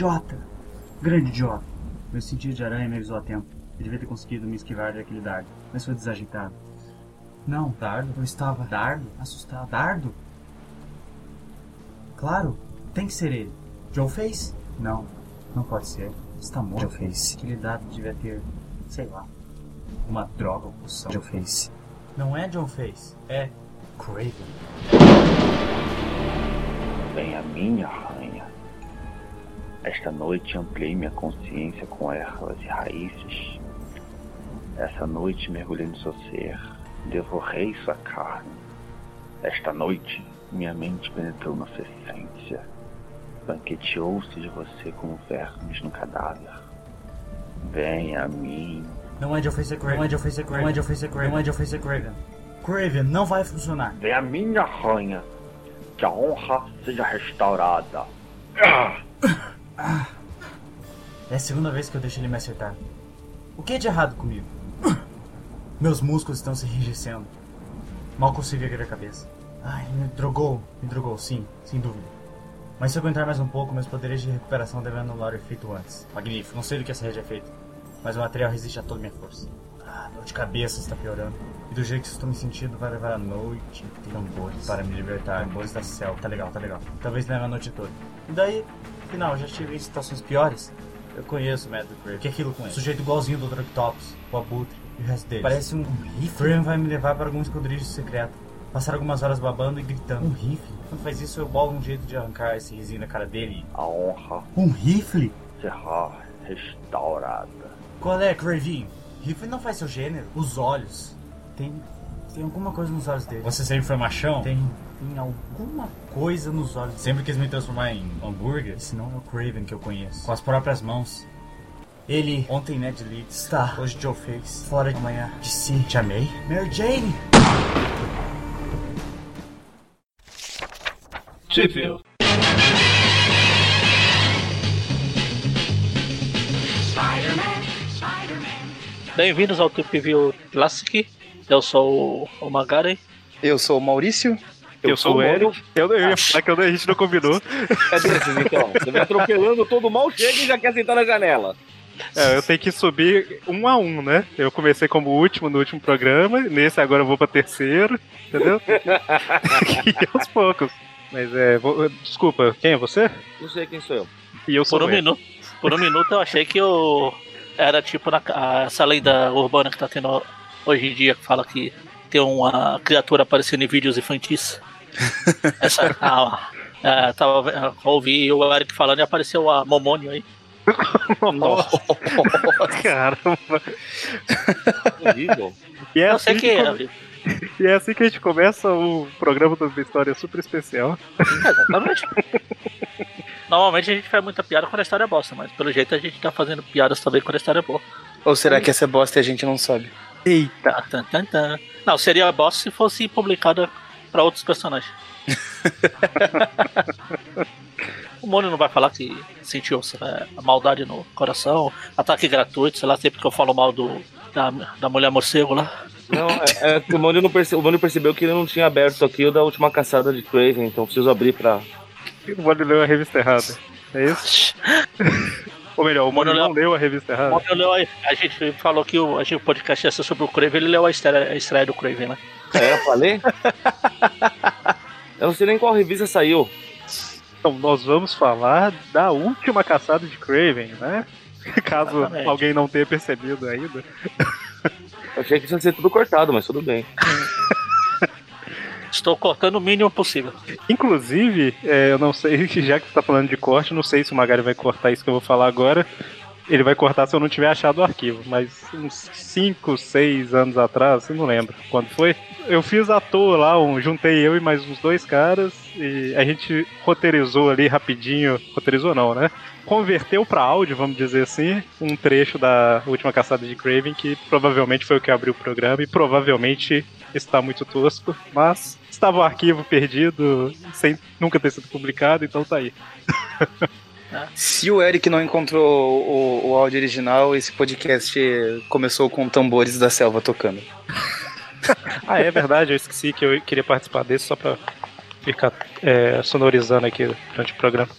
Idiota! Grande idiota! Meu sentido de aranha me avisou a tempo. Eu devia ter conseguido me esquivar daquele dardo, mas foi desajeitado. Não, dardo? Eu estava. Dardo? Assustado. Dardo? Claro, tem que ser ele. Joe Face? Não, não pode ser. Está morto. Joe Face. Aquele dardo devia ter, sei lá, uma droga ou poção. Joe Face. Não é John Face, é Craven. Vem a minha. Esta noite ampliei minha consciência com ervas e raízes. Essa noite mergulhei no seu ser, devorei sua carne. Esta noite minha mente penetrou na sua essência. Banqueteou-se de você como vermes no cadáver. Venha a mim. Não é Craven. Não é Face, é Craven. Não é Face, é Craven. Não é Face, é Craven. Craven, não vai funcionar. Vem a minha rainha. Que a honra seja restaurada. É a segunda vez que eu deixo ele me acertar. O que é de errado comigo? Meus músculos estão se enrijecendo. Mal consigo erguer a cabeça. Ai, me drogou. Me drogou, sim, sem dúvida. Mas se eu aguentar mais um pouco, meus poderes de recuperação devem anular o efeito antes. Magnífico, não sei do que essa rede é feita. Mas o material resiste a toda a minha força. Ah, dor de cabeça está piorando. E do jeito que estou me sentindo, vai levar a noite inteira tambores para me libertar. Tambores da selva. Tá legal, tá legal. Talvez leve a noite toda. E daí, afinal, já estive em situações piores. Eu conheço o método. O que é aquilo com ele? Sujeito igualzinho do Dractops, o Abutre e o resto dele. Parece um rifle. Vai me levar para algum esconderijo secreto. Passar algumas horas babando e gritando. Um rifle? Quando faz isso, eu bolo um jeito de arrancar esse risinho da cara dele. A honra Um rifle? será restaurada. Qual é, Craven? Rifle não faz seu gênero. Os olhos. Tem. Tem alguma coisa nos olhos dele. Você sempre foi machão? Tem. Tem alguma coisa nos olhos. Sempre quis me transformar em hambúrguer? Esse não é o Craven que eu conheço. Com as próprias mãos. Ele, ontem Ned Leeds, está, hoje Joe Face, fora de amanhã, de si, te amei. Mary Jane! Sheffield. Bem-vindos ao Tip View Classic. Eu sou o Magari. Eu sou o Maurício. Eu, sou o Eric. Eu, eu ia falar que eu- a gente não combinou. É desses, então. Você vai atropelando todo mal, chega e já quer sentar na janela. É, eu tenho que subir um a um, né? Eu comecei como último no último programa, nesse agora eu vou pra terceiro, entendeu? e aos poucos. Mas é. vou- desculpa, quem é você? Não sei quem sou eu. E eu sou Por um o minuto, por um minuto eu achei que eu era tipo na, a- essa lenda urbana que tá tendo hoje em dia que fala que tem uma criatura aparecendo em vídeos infantis. Essa, ah, é, tava, ve- ouvi o Eric falando e apareceu a Momônio aí. Nossa, caramba. Horrível. E é, eu sei assim que que é, come- e é assim que a gente começa o programa da história super especial. Exatamente. Normalmente a gente faz muita piada quando a história é bosta, mas pelo jeito a gente tá fazendo piadas também quando a história é boa. Ou será que essa é bosta e a gente não sabe? Eita! Tá, tan, tan, tan. Não, seria bosta se fosse publicada pra outros personagens. o Mônio não vai falar que sentiu a maldade no coração, ataque gratuito, sei lá, sempre que eu falo mal do, da, da mulher morcego lá. Não, é, é que o Mônio não perce- o Mônio percebeu que ele não tinha aberto aqui o da última caçada de Craven, então preciso abrir pra. O Mônio leu a revista errada. É isso? Ou melhor, o Mônio não leu a revista O errada. Mônio leu a, a gente falou que o, a gente, o podcast ia ser sobre o Craven, ele leu a estreia, a estreia do Craven, né? É, eu falei? Eu não sei nem qual revista saiu. Então, nós vamos falar da última caçada de Craven, né? Caso Exatamente. alguém não tenha percebido ainda. Eu achei que isso ia ser tudo cortado, mas tudo bem. Estou cortando o mínimo possível. Inclusive, é, eu não sei, já que você tá falando de corte, não sei se o Magari vai cortar isso que eu vou falar agora. Ele vai cortar se eu não tiver achado o arquivo, mas uns 5, 6 anos atrás, eu não lembro quando foi. Eu fiz à toa lá, um, juntei eu e mais uns dois caras e a gente roteirizou ali rapidinho. Roteirizou não, né? Converteu pra áudio, vamos dizer assim, um trecho da última caçada de Craven, que provavelmente foi o que abriu o programa e provavelmente está muito tosco, mas estava o arquivo perdido sem nunca ter sido publicado, então tá aí. Se o Eric não encontrou o, o áudio original, esse podcast começou com tambores da selva tocando. Ah, é verdade, eu esqueci que eu queria participar desse só pra ficar é, sonorizando aqui durante o programa.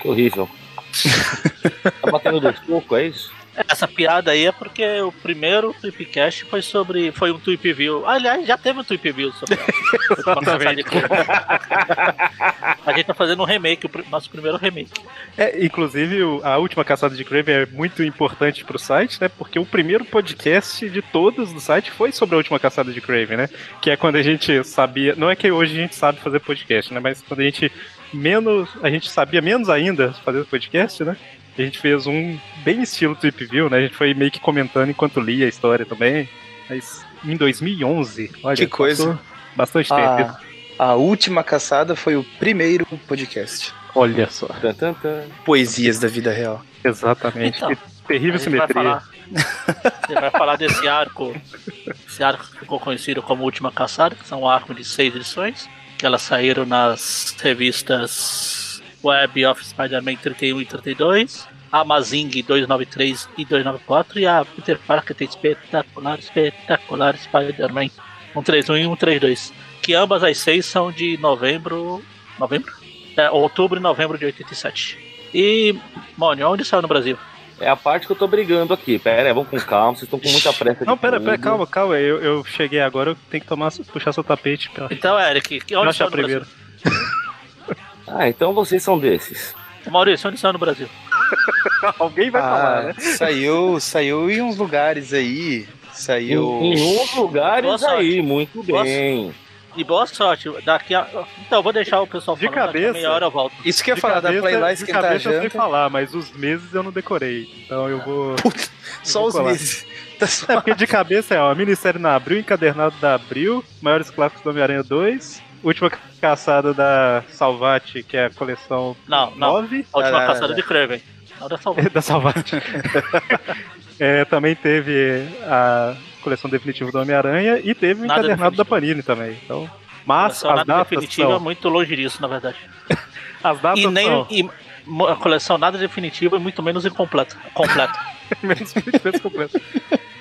Que horrível. Tá batendo do soco, é isso? Essa piada aí é porque o primeiro Tweepcast foi sobre. Foi um Tweep View. Aliás, já teve um Tweep View sobre. A gente tá fazendo um remake, o pr- nosso primeiro remake. É, inclusive, o- a última caçada de Craven é muito importante pro site, né? Porque o primeiro podcast de todos do site foi sobre a última caçada de Craven, né? Que é quando a gente sabia. Não é que hoje a gente sabe fazer podcast, né? Mas quando a gente menos. A gente sabia menos ainda fazer podcast, né? A gente fez um bem estilo Trip View, né? A gente foi meio que comentando enquanto lia a história também. Mas em 2011, olha, Que coisa. Bastante tempo. A, a última caçada foi o primeiro podcast. Olha só. Tan, tan, tan. Poesias da vida real. Exatamente. Então, que terrível A gente vai simetria. falar, a gente vai falar desse arco. Esse arco que ficou conhecido como Última Caçada, que são um arco de seis edições, que elas saíram nas revistas Web of Spider-Man 31 e 32, a Mazing 293 e 294 e a Peter Parker tem espetacular, espetacular Spider-Man 131 e 132. Que ambas as seis são de novembro. Novembro? É, outubro e novembro de 87. E, Mônio, onde saiu no Brasil? É a parte que eu tô brigando aqui. Pera aí, vamos com calma, vocês estão com muita pressa. Não, pera, pera, calma, calma. Eu, eu cheguei agora, eu tenho que tomar, puxar seu tapete pra, Então, Eric, onde achar saiu no Brasil? Ah, então vocês são desses. Maurício, onde saiu no Brasil? Alguém vai falar, Ah, né? saiu, saiu em uns lugares aí. Saiu. Em, em uns lugares aí, muito Boa bem. E boa sorte. Daqui a... Então, eu vou deixar o pessoal De falando, daqui a cabeça. meia hora eu volto. Isso que eu ia falar da cabeça- Play lá de esquentar a cabeça eu sei janta. falar, mas os meses eu não decorei. Então eu vou. Só vou os colar. meses. Tá só- É, porque de cabeça é, ó, minissérie na Abril, encadernado da Abril, maiores clássicos do Homem-Aranha 2, última caçada da Salvati, que é a coleção Não, não. 9 A última Ah, caçada não. de Kraven. Não da salva. da Salvati. É, também teve a coleção definitiva do Homem-Aranha e teve o Nada encadernado da definitivo. Panini também. Então, mas Só as datas definitiva é são, muito longe disso, na verdade. as datas E nem são e a coleção nada definitiva e muito menos incompleta. Completa. menos 20 vezes completo.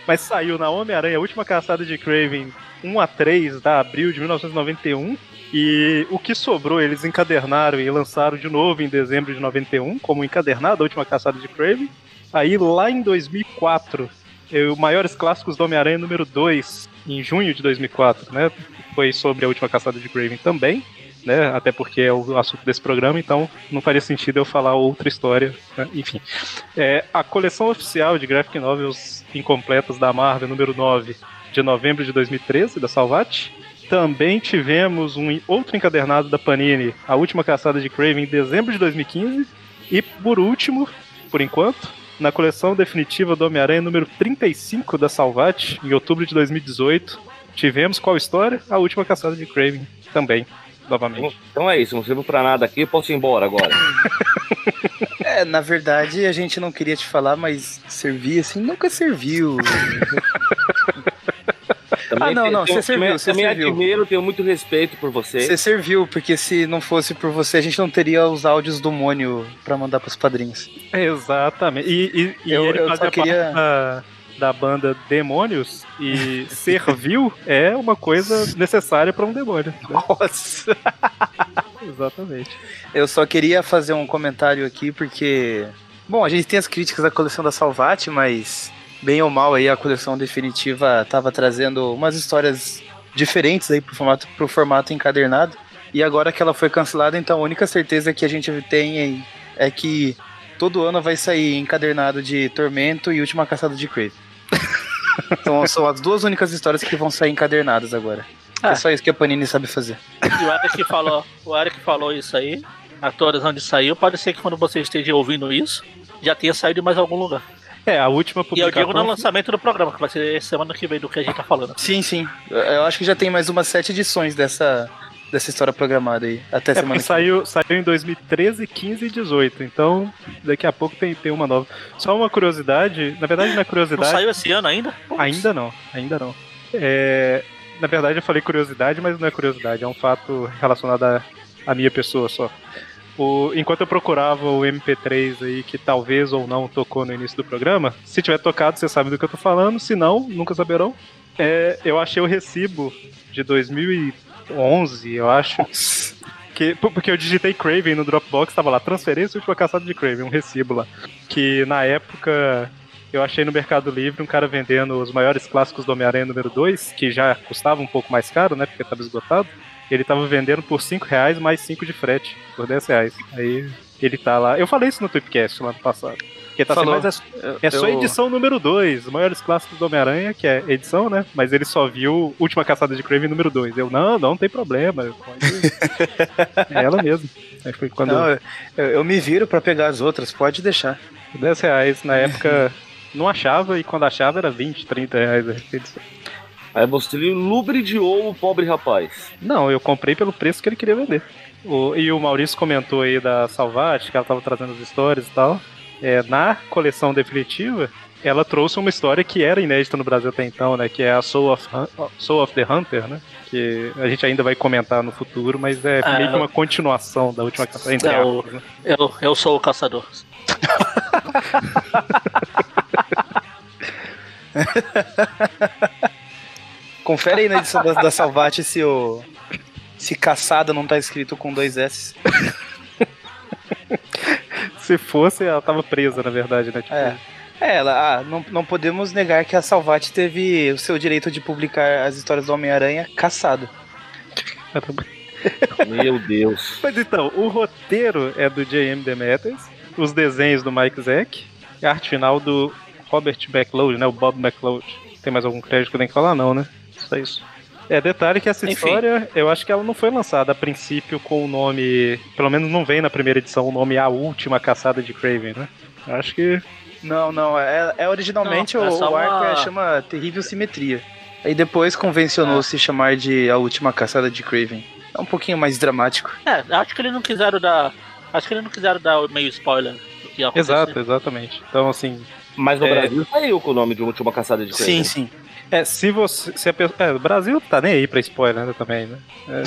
Mas saiu na Homem-Aranha, última caçada de Craven 1 a 3 da abril de 1991. E o que sobrou, eles encadernaram e lançaram de novo em dezembro de 91, como encadernado, a última caçada de Craven. Aí lá em 2004, eh, o Maiores Clássicos do Homem-Aranha número 2, em junho de 2004, né? Foi sobre a última caçada de Craven também. Né, até porque é o assunto desse programa, então não faria sentido eu falar outra história. né, Enfim. É, a coleção oficial de graphic novels incompletas da Marvel, número 9, de novembro de 2013, da Salvat. Também tivemos um outro encadernado da Panini, A Última Caçada de Craven, em dezembro de 2015. E por último, por enquanto, na coleção definitiva do Homem-Aranha, número 35 da Salvat, em outubro de 2018, tivemos qual história? A Última Caçada de Craven também, novamente. Então é isso, não sirvo pra nada aqui, posso ir embora agora. É, na verdade a gente não queria te falar, mas servir assim nunca serviu. Também não, te- não, tenho- você serviu, você também serviu. admiro, tenho muito respeito por você. Você serviu, porque se não fosse por você, a gente não teria os áudios do Mônio pra mandar pros padrinhos. Exatamente. E, e- e Eu- ele eu só fazia queria- parte da, da banda Demônios e servil é uma coisa necessária para um demônio. né? Nossa! Exatamente. Eu só queria fazer um comentário aqui, porque. Bom, a gente tem as críticas da coleção da Salvati, mas bem ou mal aí a coleção definitiva tava trazendo umas histórias diferentes aí pro formato, pro formato encadernado. E agora que ela foi cancelada, então a única certeza que a gente tem é que todo ano vai sair encadernado de Tormento e Última Caçada de Crave. Então são as duas únicas histórias que vão sair encadernadas agora. Ah. É só isso que a Panini sabe fazer. E o Eric falou, o Eric falou isso aí. Atores onde saiu, pode ser que quando você esteja ouvindo isso, já tenha saído em mais algum lugar. É, a última E eu publicação. digo no lançamento do programa, que vai ser semana que vem do que a gente tá falando. Sim, sim. Eu- Eu acho que já tem mais umas sete edições dessa, dessa história programada aí. Até É, semana que vem. saiu, saiu em 2013, 15 e 18. Então, daqui a pouco tem, tem uma nova. Só uma curiosidade, na verdade não é Não curiosidade. saiu esse ano ainda? Putz. Ainda não, ainda não. É, na verdade, eu falei curiosidade, mas não é curiosidade, é um fato relacionado à, à minha pessoa só. O- enquanto eu procurava o MP3 aí, que talvez ou não tocou no início do programa, se tiver tocado, você sabe do que eu tô falando, se não, nunca saberão. É, eu achei o recibo de 2011, eu acho, Que, porque eu digitei Craven no Dropbox, tava lá, transferência última caçada de Craven, um recibo lá. Que na época eu achei no Mercado Livre um cara vendendo os maiores clássicos do Homem-Aranha número 2, que já custava um pouco mais caro, né? Porque tava esgotado. Ele tava vendendo por 5 reais mais 5 de frete, por 10 reais. Aí ele tá lá. Eu falei isso no Tweepcast lá no passado. Que tá assim, Falou. mas é, é só Eu- edição número 2, os maiores clássicos do Homem-Aranha, que é edição, né? Mas ele só viu Última Caçada de Craven número 2. Eu, não, não tem problema. pode- é ela mesmo. Aí foi quando. Não, eu, eu me viro pra pegar as outras, pode deixar. 10 reais na época não achava e quando achava era 20, 30 reais a edição. Aí você lubridiou o pobre rapaz. Não, eu comprei pelo preço que ele queria vender. O- e o Maurício comentou aí da Salvati, que ela tava trazendo as histórias e tal. É, na coleção definitiva, ela trouxe uma história que era inédita no Brasil até então, né? Que é a Soul of, Hun- Soul of the Hunter, né? Que a gente ainda vai comentar no futuro, mas é Ah, meio que uma continuação da última caçada entre É, o- aspas, né? Eu, eu sou o caçador. Confere aí na edição da, da Salvati se o. Se caçada não tá escrito com dois S. Se fosse, ela tava presa, na verdade, né? Tipo, É. É, ela, ah, não, não podemos negar que a Salvati teve o seu direito de publicar as histórias do Homem-Aranha caçado. Meu Deus. Mas então, o roteiro é do J.M. Demetrius, os desenhos do Mike Zeck, e a arte final do Robert McLeod, né? O Bob McLeod. Tem mais algum crédito que eu tenho que falar? Não, né? Só isso. É, detalhe que essa Enfim. história, eu acho que ela não foi lançada a princípio com o nome. Pelo menos não vem na primeira edição o nome A Última Caçada de Craven, né? Acho que. Não, não, é, é originalmente Não, é o, arco uma- é, chama Terrível Simetria. Aí depois convencionou se chamar de A Última Caçada de Craven. É um pouquinho mais dramático. É, acho que eles não quiseram dar. Acho que eles não quiseram dar meio spoiler do que ia acontecer. Exato, exatamente. Então, assim. Mas no É. Brasil saiu com o nome de Última Caçada de Craven. Sim, sim. É, se você. Se a pessoa, é, o Brasil tá nem aí pra spoiler né, também, né? É.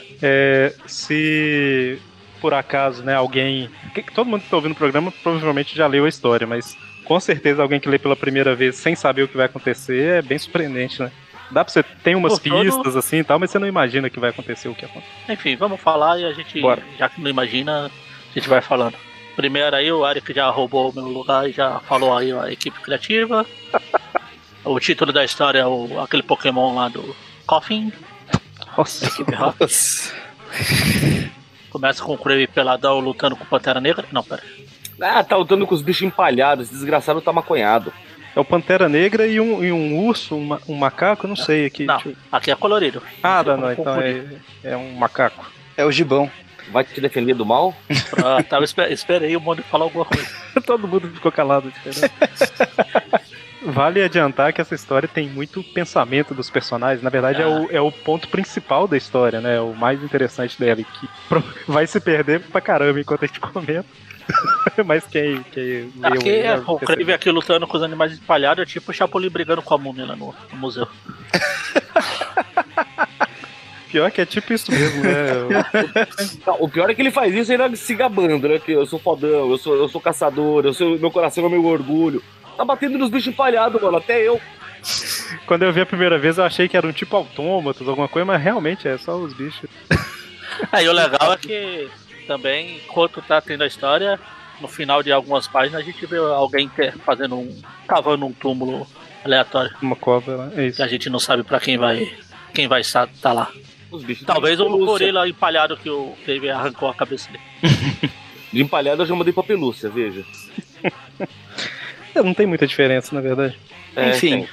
É, se por acaso, né, alguém. que- que todo mundo que tá ouvindo o programa provavelmente já leu a história, mas com certeza alguém que lê pela primeira vez sem saber o que vai acontecer é bem surpreendente, né? Dá pra você. Tem umas Por todo- pistas assim e tal, mas você não imagina que vai acontecer o que acontece. Enfim, vamos falar e a gente, Bora. já que não imagina, a gente vai falando. Primeiro aí, o Eric já roubou o meu lugar e já falou aí a equipe criativa. o título da história é o, aquele Pokémon lá do Coffin. Nossa. Nossa. Começa com o Crave peladão lutando com o Pantera Negra. Não, pera. Ah, tá lutando com os bichos empalhados. Esse desgraçado tá maconhado. é o Pantera Negra e um, e um urso, um, um macaco, eu não sei aqui. Não, aqui é colorido. Ah, Não não, então é, é um macaco. É o gibão. Vai te defender do mal? Ah, tava esper esperei o mundo falar alguma coisa. Todo mundo ficou calado. Vale adiantar que essa história tem muito pensamento dos personagens. Na verdade, é, o, é o ponto principal da história, né? O mais interessante dela. e Que vai se perder pra caramba enquanto a gente comenta. Mas quem, quem leu Aqui é o. Crave aqui lutando com os animais espalhados, é tipo o Chapolin brigando com a múmia no, no museu. Pior que é tipo isso mesmo, né? Não, o pior é que ele faz isso ainda se gabando, né? Que eu sou fodão, eu sou, eu sou caçador, eu sou, meu coração é meu orgulho. Tá batendo nos bichos empalhados, mano. Até eu. Quando eu vi a primeira vez, eu achei que era um tipo autômatos, alguma coisa, mas realmente é só os bichos. Aí o legal é que também, enquanto tá tendo a história, no final de algumas páginas a gente vê alguém que- fazendo um. cavando um túmulo aleatório. Uma cobra lá. É isso. Que a gente não sabe pra quem vai. quem vai estar tá lá. Os bichos Talvez o gorila empalhado que o Crave arrancou a cabeça dele. De empalhado eu já mandei pra pelúcia, veja. É, Não tem muita diferença, na verdade. É, Enfim,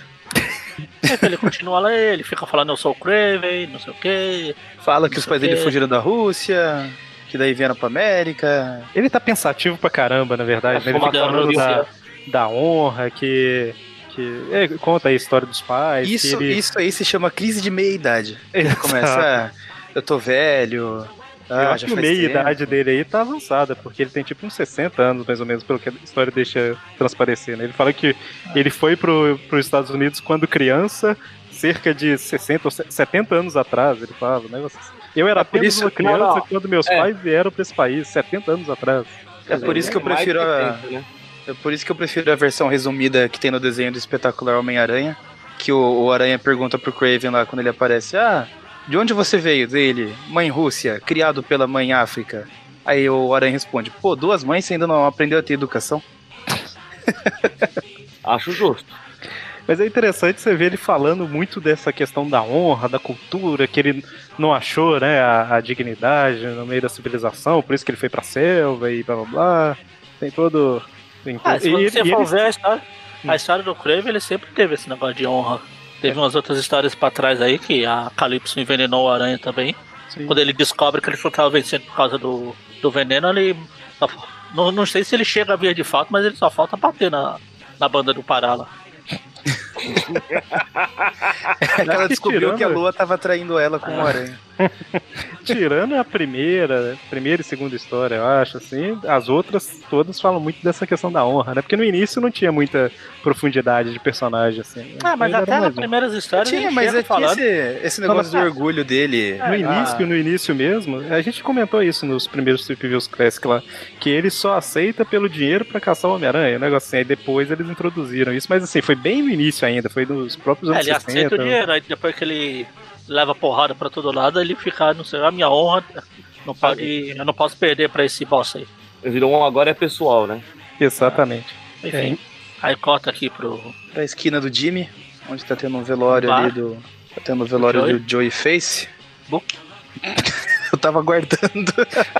ele continua lá, ele fica falando eu sou o Craven, não sei o que. fala que os pais dele fugiram da Rússia, que daí vieram pra América. Ele tá pensativo pra caramba, na verdade. né? Ele Uma fica falando da, da honra, que. Que é, conta aí a história dos pais. que Isso, ele... isso aí se chama crise de meia-idade. Exato. Começa, ah, eu tô velho. Eu Ah, acho já que a faz meia tempo. idade dele aí tá avançada, porque ele tem tipo uns 60 anos, mais ou menos, pelo que a história deixa transparecer. Né? Ele fala que ele foi pro, pros Estados Unidos quando criança, cerca de 60 ou 70 anos atrás, ele fala, né? Eu era É apenas isso- uma criança não, não. quando meus É. pais vieram pra esse país, 70 anos atrás. É por isso que eu prefiro a, 70, né? É por isso que eu prefiro a versão resumida que tem no desenho do espetacular Homem-Aranha, que o, o Aranha pergunta pro Craven lá quando ele aparece: "Ah, de onde você veio? Dele, mãe Rússia, criado pela mãe África. Aí o Aranha responde, pô, duas mães você ainda não aprendeu a ter educação? Acho justo. Mas é interessante você ver ele falando muito dessa questão da honra, da cultura, que ele não achou, né, a, a dignidade no meio da civilização, por isso que ele foi pra selva e blá blá blá. Tem todo. Ah, se você e for ver a história, a história do Crave, ele sempre teve esse negócio de honra. Teve umas outras histórias pra trás aí que a Calypso envenenou o aranha também. Sim. Quando ele descobre que ele só tava vencendo por causa do, do veneno, ele. só- Não, não sei se ele chega a via de fato, mas ele só falta bater na, na banda do Pará lá. ela que descobriu tirando- que a Lua tava traindo ela com o Ah. Aranha. Tirando a primeira, primeira e segunda história, eu acho, assim, as outras todas falam muito dessa questão da honra, né? Porque no início não tinha muita profundidade de personagem, assim. Ah, mas até nas mais primeiras histórias. Tinha, mas é que falando. esse, esse negócio do Fala, orgulho dele. No início, no início mesmo, a gente comentou isso nos primeiros Trip Views Classic lá, que ele só aceita pelo dinheiro pra caçar o Homem-Aranha, um negócio assim, aí depois eles introduziram isso, mas assim, foi bem no início ainda, foi nos próprios É, anos ele 60. aceita o dinheiro, aí depois que ele leva porrada pra todo lado, ele fica, não sei, a minha honra. Não pode, eu não posso perder pra esse boss aí. Virou um agora é pessoal, né? Exatamente. Enfim. Aí corta aqui pro. Pra esquina do Jimmy, onde tá tendo um velório Bar. ali do. Tá tendo um velório Joey. do Joey Face. Bu. Eu tava aguardando.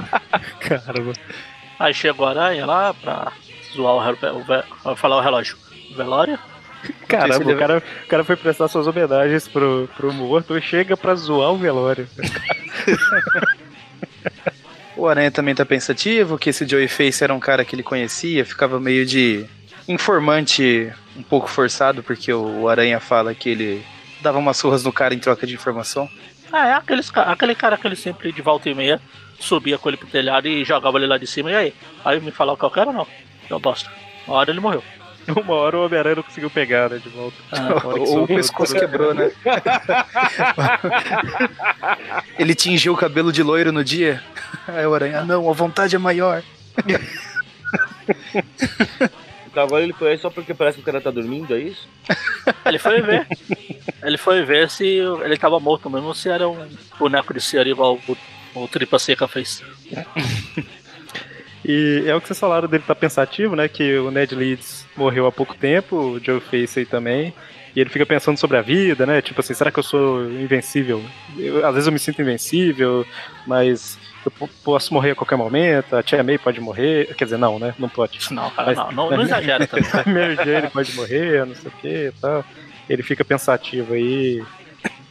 Caramba. Aí chegou a aranha lá pra zoar o, falar o relógio. Velório? Caramba, o cara, o cara foi prestar suas homenagens pro, pro morto e chega pra zoar o velório. O Aranha também tá pensativo, que esse Joey Face era um cara que ele conhecia, ficava meio de informante um pouco forçado, porque o Aranha fala que ele dava umas surras no cara em troca de informação. Ah, é aqueles, aquele cara que ele sempre de volta e meia subia com ele pro telhado e jogava ele lá de cima. E aí? Aí me falar o que eu quero ou não? Eu bosta. Uma hora ele morreu. Uma hora o Homem-Aranha não conseguiu pegar, né, de volta. Ah, Ou o pescoço quebrou, né? ele tingiu o cabelo de loiro no dia. Aí o Aranha, ah, não, a vontade é maior. Então agora ele conhece só porque parece que o cara tá dormindo, é isso? Ele foi ver. ele foi ver se ele tava morto mesmo ou se era um boneco de cera igual o, o Tripa Seca fez. E é o que vocês falaram dele tá pensativo, né? Que o Ned Leeds morreu há pouco tempo, o Joe Face aí também. E ele fica pensando sobre a vida, né? Tipo assim, será que eu sou invencível? Eu- às vezes eu me sinto invencível, mas eu po- posso morrer a qualquer momento. A Tia May pode morrer. Quer dizer, não, né? Não pode. Não, cara, Mas- não, não, não exagera também. A Mary Jane pode morrer, não sei o que e tal. Ele fica pensativo aí,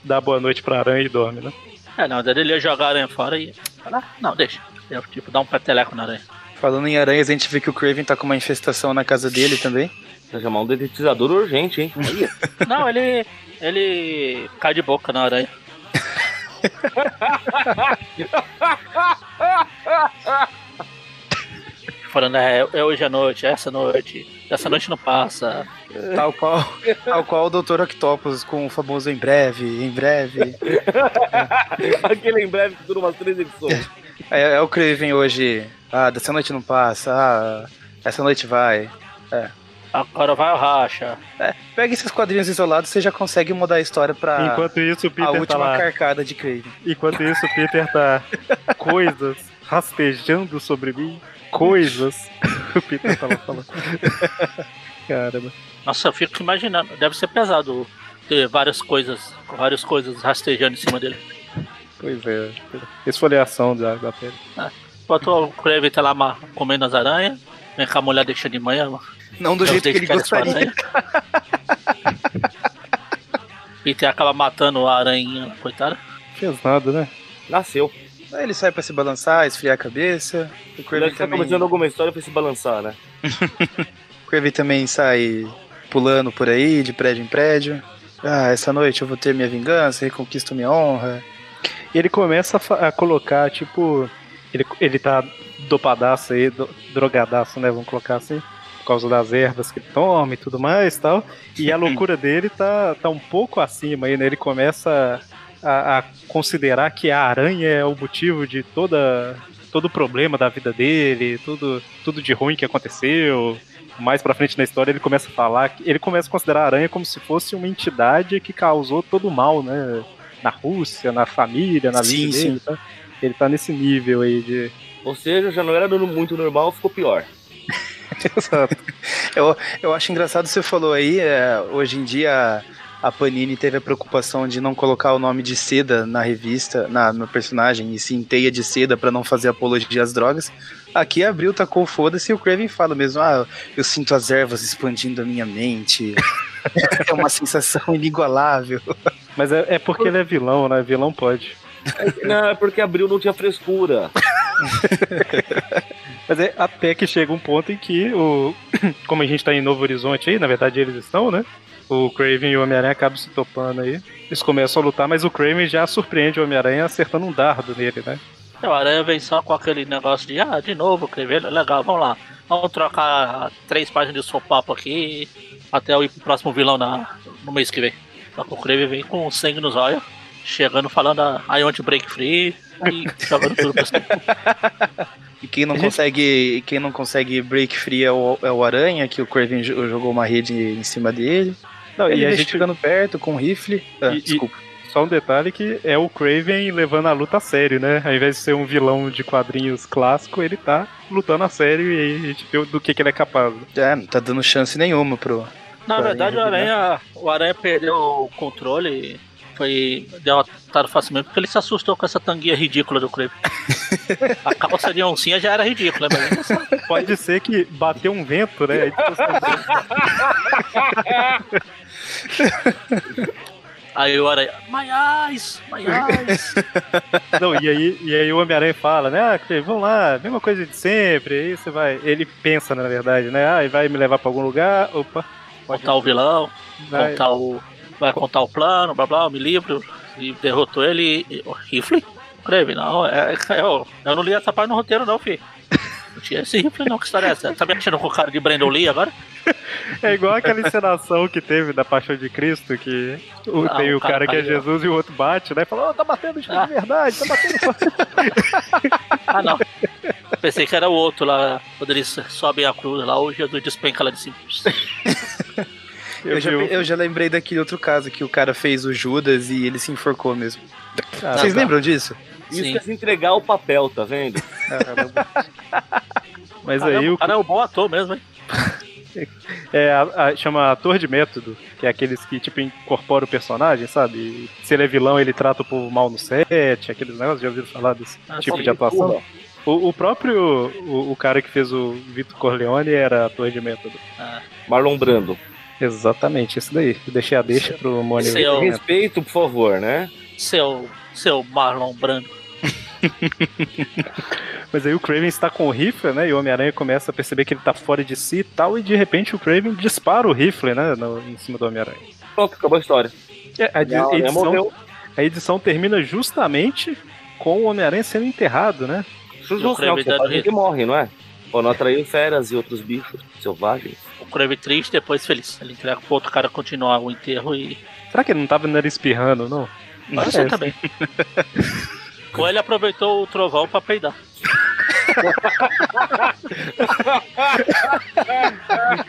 dá boa noite pra aranha e dorme, né? É, não, ele ia jogar a aranha fora e. Ah, não, deixa. Eu, tipo, dá um peteleco na aranha. Falando em aranhas, a gente vê que o Craven tá com uma infestação na casa dele também. Vai chamar um detetizador urgente, hein? Não, ele. Ele cai de boca na aranha. Falando, é, é hoje à noite, é essa noite, essa noite não passa. Tal qual, tal qual o Dr. Octopus com o famoso em breve, em breve. Aquele em breve que dura umas três edições. É, é o Craven hoje. Ah, dessa noite não passa. Ah, essa noite vai. Agora vai o racha. É, pega esses quadrinhos isolados, você já consegue mudar a história pra Enquanto isso, o a Peter tá última lá. carcada de Craven. Enquanto isso, o Peter tá coisas rastejando sobre mim. Coisas. O Peter tava falando. Caramba. Nossa, eu fico imaginando, deve ser pesado ter várias coisas, várias coisas rastejando em cima dele. Pois é. Esfoliação da, da pele. Enquanto o Crave tá lá comendo as aranhas, vem com a mulher deixa de manhã. Não do jeito que ele gostaria. Peter acaba matando a aranha, coitada. Fez nada, né? Nasceu. Aí ele sai pra se balançar, esfriar a cabeça. O Ele Craven tá começando alguma história pra se balançar, né? o Craven também sai pulando por aí, de prédio em prédio. Ah, essa noite eu vou ter minha vingança, reconquisto minha honra. E ele começa a, a colocar, tipo. Ele, ele tá dopadaço aí, do- drogadaço, né? Vamos colocar assim. Por causa das ervas que ele toma e tudo mais e tal. E a loucura dele tá, tá um pouco acima aí, né? Ele começa a, a considerar que a aranha é o motivo de toda todo o problema da vida dele, tudo, tudo de ruim que aconteceu. Mais pra frente na história ele começa a falar ele começa a considerar a aranha como se fosse uma entidade que causou todo o mal, né? na Rússia, na família, na Sim, vida dele. sim. Tá? Ele tá nesse nível aí de. Ou seja, já não era muito normal, ficou pior. Exato. Eu, eu acho engraçado você falou aí, é, hoje em dia a Panini teve a preocupação de não colocar o nome de seda na revista, na, no personagem, e sim teia de seda pra não fazer apologia às drogas. Aqui abriu, tacou foda-se e o Craven fala mesmo, ah, eu sinto as ervas expandindo a minha mente. é uma sensação inigualável. Mas é, é porque ele é vilão, né? Vilão pode. Não, é porque abril não tinha frescura. Mas é até que chega um ponto em que o. Como a gente tá em Novo Horizonte aí, na verdade eles estão, né? O Craven e o Homem-Aranha acabam se topando aí. Eles começam a lutar, mas o Craven já surpreende o Homem-Aranha acertando um dardo nele, né? É, O Aranha vem só com aquele negócio de, ah, de novo, Creve, legal, vamos lá. Vamos trocar três páginas de sopapo aqui até eu ir pro próximo vilão na, no mês que vem. Só que o Creve vem com sangue nos olhos, chegando falando a I want to break free e jogando tudo pra cima. E quem não consegue, quem não consegue break free é o, é o Aranha, que o Craven jo- jogou uma rede em cima dele. Não, e a gente. chegando perto com um rifle. Ah, E- e- desculpa. Só um detalhe que é o Craven levando a luta a sério, né? Ao invés de ser um vilão de quadrinhos clássico, ele tá lutando a sério e aí a gente vê do que, que ele é capaz. É, não tá dando chance nenhuma pro. Na verdade, o Aranha, o Aranha perdeu o controle e foi derrotado facilmente porque ele se assustou com essa tanguinha ridícula do Crave. a calça de oncinha já era ridícula, mas Pode ser que bateu um vento, né? Aí, o Aranha, my eyes, my eyes. Não, e aí, e aí o Homem-Aranha fala, né? Ah, vamos lá, mesma coisa de sempre. Aí você vai. Ele pensa, na verdade, né? Ah, e vai me levar pra algum lugar. Opa. Pode Contar o vilão, vai. contar o. Vai contar o plano, blá blá, eu me livro. E derrotou ele. E, rifle? Creve, não. É, é, eu, eu não li essa parte no roteiro, não, filho. Não tinha esse rifle, não. Que história é essa? Tá me achando com o cara de Brandon Lee agora? É igual aquela encenação que teve da Paixão de Cristo, que o- Ah, tem o o cara, cara que é caiu. Jesus e o outro bate, né? Fala, oh, tá batendo de Ah. verdade, tá batendo. Ah, não. Pensei que era o outro lá, quando eles sobem a cruz lá, o Jesus despenca lá de cima. Eu, já, vi o- eu já lembrei daquele outro caso que o cara fez o Judas e ele se enforcou mesmo. Ah, Vocês tá. lembram disso? Isso Sim. se entregar o papel, tá vendo? Mas Caramba, aí o o cara é um bom ator mesmo, hein? é, a- a- chama ator de método, que é aqueles que tipo incorporam o personagem, sabe? E se ele é vilão, ele trata o povo mal no set, aqueles negócios, já ouviram falar desse Ah, tipo sim. de atuação? O, o próprio o, o cara que fez o Vitor Corleone era ator de método. Marlon Brando. Exatamente, isso daí. Eu deixei a deixa pro Mônio. Seu- Respeito, por favor, né? Seu, seu Marlon Brando. Mas aí o Craven está com o rifle, né? E o Homem-Aranha começa a perceber que ele tá fora de si e tal, e de repente o Craven dispara o rifle, né? no- em cima do Homem-Aranha. Pronto, acabou a história. É, a, Não, ele edição, a edição termina justamente com o Homem-Aranha sendo enterrado, né? O justo, não, Crave que dando a gente morre, não é? Ou não atraiu feras e outros bichos selvagens. O Crave triste, depois feliz. Ele entrega pro outro cara continuar o enterro e. Será que ele não tava nele espirrando, não? Pode ser também. Ou ele aproveitou o trovão pra peidar.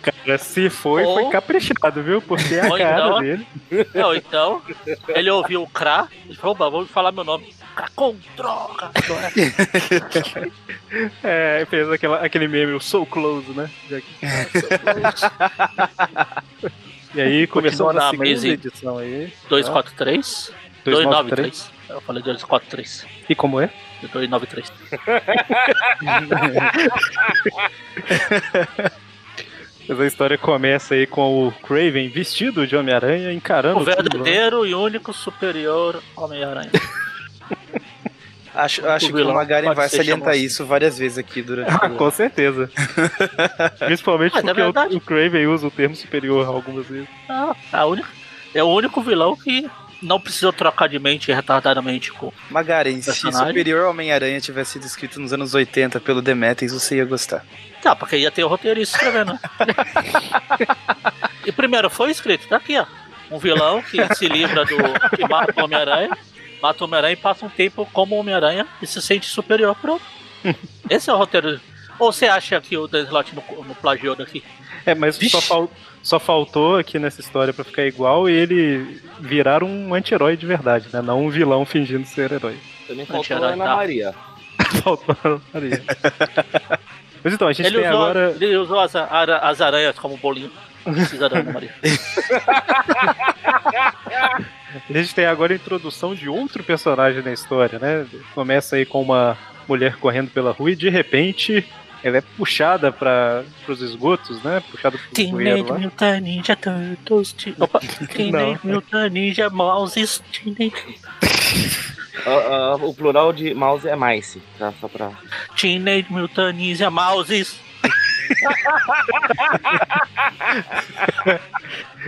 Cara, se foi, Ou- foi caprichado, viu? Porque é a Ou cara então- dele. Não, então, ele ouviu o Kra e falou: oba, vou falar meu nome. Kracon, droga! É, fez aquela, aquele meme, o So Close, né? Já que- E aí começou na segunda edição aí. 243? 293. Eu falei 243. E como é? 293. Mas a história começa aí com o Craven vestido de Homem-Aranha encarando O né? verdadeiro e único superior Homem-Aranha. Acho, acho que o Magaren vai salientar chamado. isso várias vezes aqui durante Ah, o com certeza. Principalmente Mas é porque o, verdade. o Craven usa o termo superior algumas vezes. Ah, a única, é o único vilão que não precisou trocar de mente retardadamente com. Magaren, se. Superior Homem-Aranha tivesse sido escrito nos anos 80 pelo Demetrius, você ia gostar. Tá, porque ia ter o roteirista escrevendo. né? e primeiro foi escrito, tá aqui, ó. Um vilão que se livra do. que mata o Homem-Aranha, mata o Homem-Aranha e passa um tempo como Homem-Aranha e se sente superior. Pronto. Esse é o roteiro. Ou você acha que o Dan Slott não, não plagiou daqui? É, mas só, fal- só faltou aqui nessa história pra ficar igual ele virar um anti-herói de verdade, né? Não um vilão fingindo ser herói. Também faltou a Ana tá. Maria. Faltou a Ana Maria. Mas então, a gente Ele tem usou, agora. ele usou as, ara- as aranhas como bolinho. Não precisa da Ana Maria. A gente tem agora a introdução de outro personagem na história, né? Começa aí com uma mulher correndo pela rua e de repente ela é puxada para os esgotos, né? Puxada pro Teenage lá. Mutant Ninja Turtles. ti- Opa, Teenage Mutant Ninja Mouses. Teenage, Ah, ah, o plural de mouse é mice, tá? Só pra. Teenage Mutant Ninja Mouses.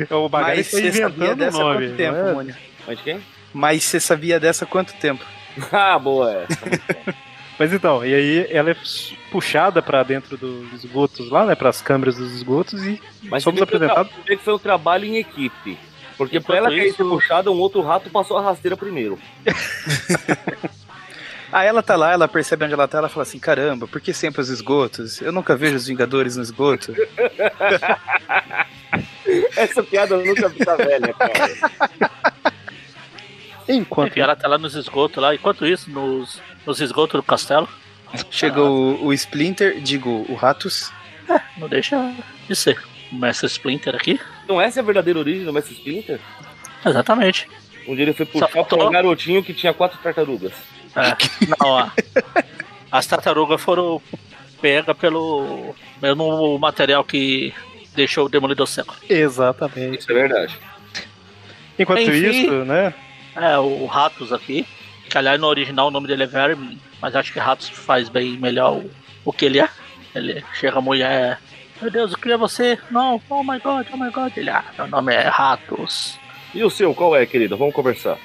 O Bagari Mas está você sabia o dessa nome. quanto tempo, é? Mônica? Mas de quem? Mas você sabia dessa quanto tempo? Ah, boa, é. Mas então, e aí ela é puxada para dentro dos esgotos lá, né? Para as câmeras dos esgotos e Mas somos apresentados. que foi um trabalho em equipe. Porque pra Enquanto ela cair isso- ser puxada, um outro rato passou a rasteira primeiro. Aí ela tá lá, ela percebe onde ela tá, ela fala assim, caramba, por que sempre os esgotos? Eu nunca vejo os Vingadores no esgoto. Essa piada nunca fica velha, cara. Enquanto Enfim, ela tá lá nos esgotos lá. Enquanto isso, nos, nos esgotos do castelo, Chega o, o Splinter, digo, o Ratus. não deixa de ser. O Mestre Splinter aqui. Então essa é a verdadeira origem do Mestre Splinter? Exatamente. Um dia ele foi puxar faltou- pra um garotinho que tinha quatro tartarugas. É, não, a- as tartarugas foram pegas pelo mesmo material que deixou o Demolidor seco. Exatamente. Isso é verdade. Enquanto Enfim. isso, né? É, o Ratos aqui, que aliás no original o nome dele é Vermin, mas acho que Ratos faz bem melhor o, o que ele é. Ele chega a mulher, meu Deus, eu queria você. Não, oh my god, oh my god. Ele, ah, meu nome é Ratos. E o seu, qual é, querido? Vamos conversar.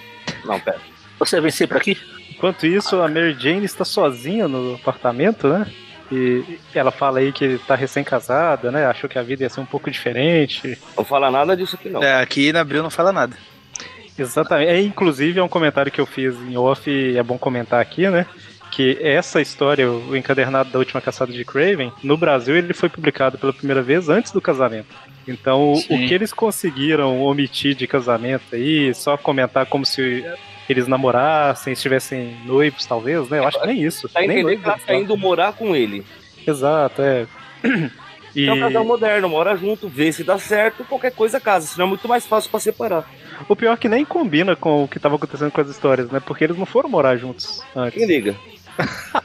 Não, pera. Você vem sempre aqui? Enquanto isso, a Mary Jane está sozinha no apartamento, né? E ela fala aí que tá recém-casada, né? Achou que a vida ia ser um pouco diferente. Não fala nada disso aqui, não. É, aqui na Abril não fala nada. Exatamente. É, inclusive, é um comentário que eu fiz em off e é bom comentar aqui, né? Que essa história, o encadernado da última caçada de Craven, no Brasil ele foi publicado pela primeira vez antes do casamento. Então, o- Sim. o que eles conseguiram omitir de casamento aí, só comentar como se eles namorassem, estivessem noivos, talvez, né? Eu acho que nem isso. Tá nem noivos que ela tá indo morar com ele. Exato, é. E... É um casal moderno, mora junto, vê se dá certo, qualquer coisa casa, senão é muito mais fácil pra separar. O pior é que nem combina com o que estava acontecendo com as histórias, né? Porque eles não foram morar juntos antes. Quem liga?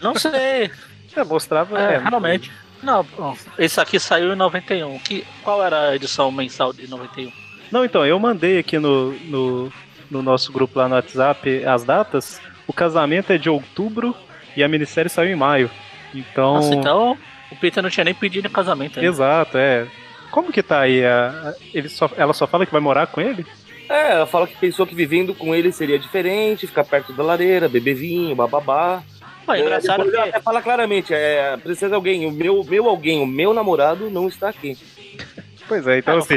Não sei. É, mostrava. É, é, realmente. Não, não, esse aqui saiu em 91. Que, qual era a edição mensal de 91? Não, então, eu mandei aqui no, no, no nosso grupo lá no WhatsApp as datas. O casamento é de outubro e a minissérie saiu em maio. Então. Nossa, então o Peter não tinha nem pedido casamento ainda. Exato, é. Como que tá aí? A, a- ele só, ela só fala que vai morar com ele? É, ela fala que pensou que vivendo com ele seria diferente, ficar perto da lareira, beber vinho, bababá. Pô, é engraçado ela que até fala claramente, é, precisa de alguém, o meu, meu alguém, o meu namorado não está aqui. Pois é, então Ah, assim,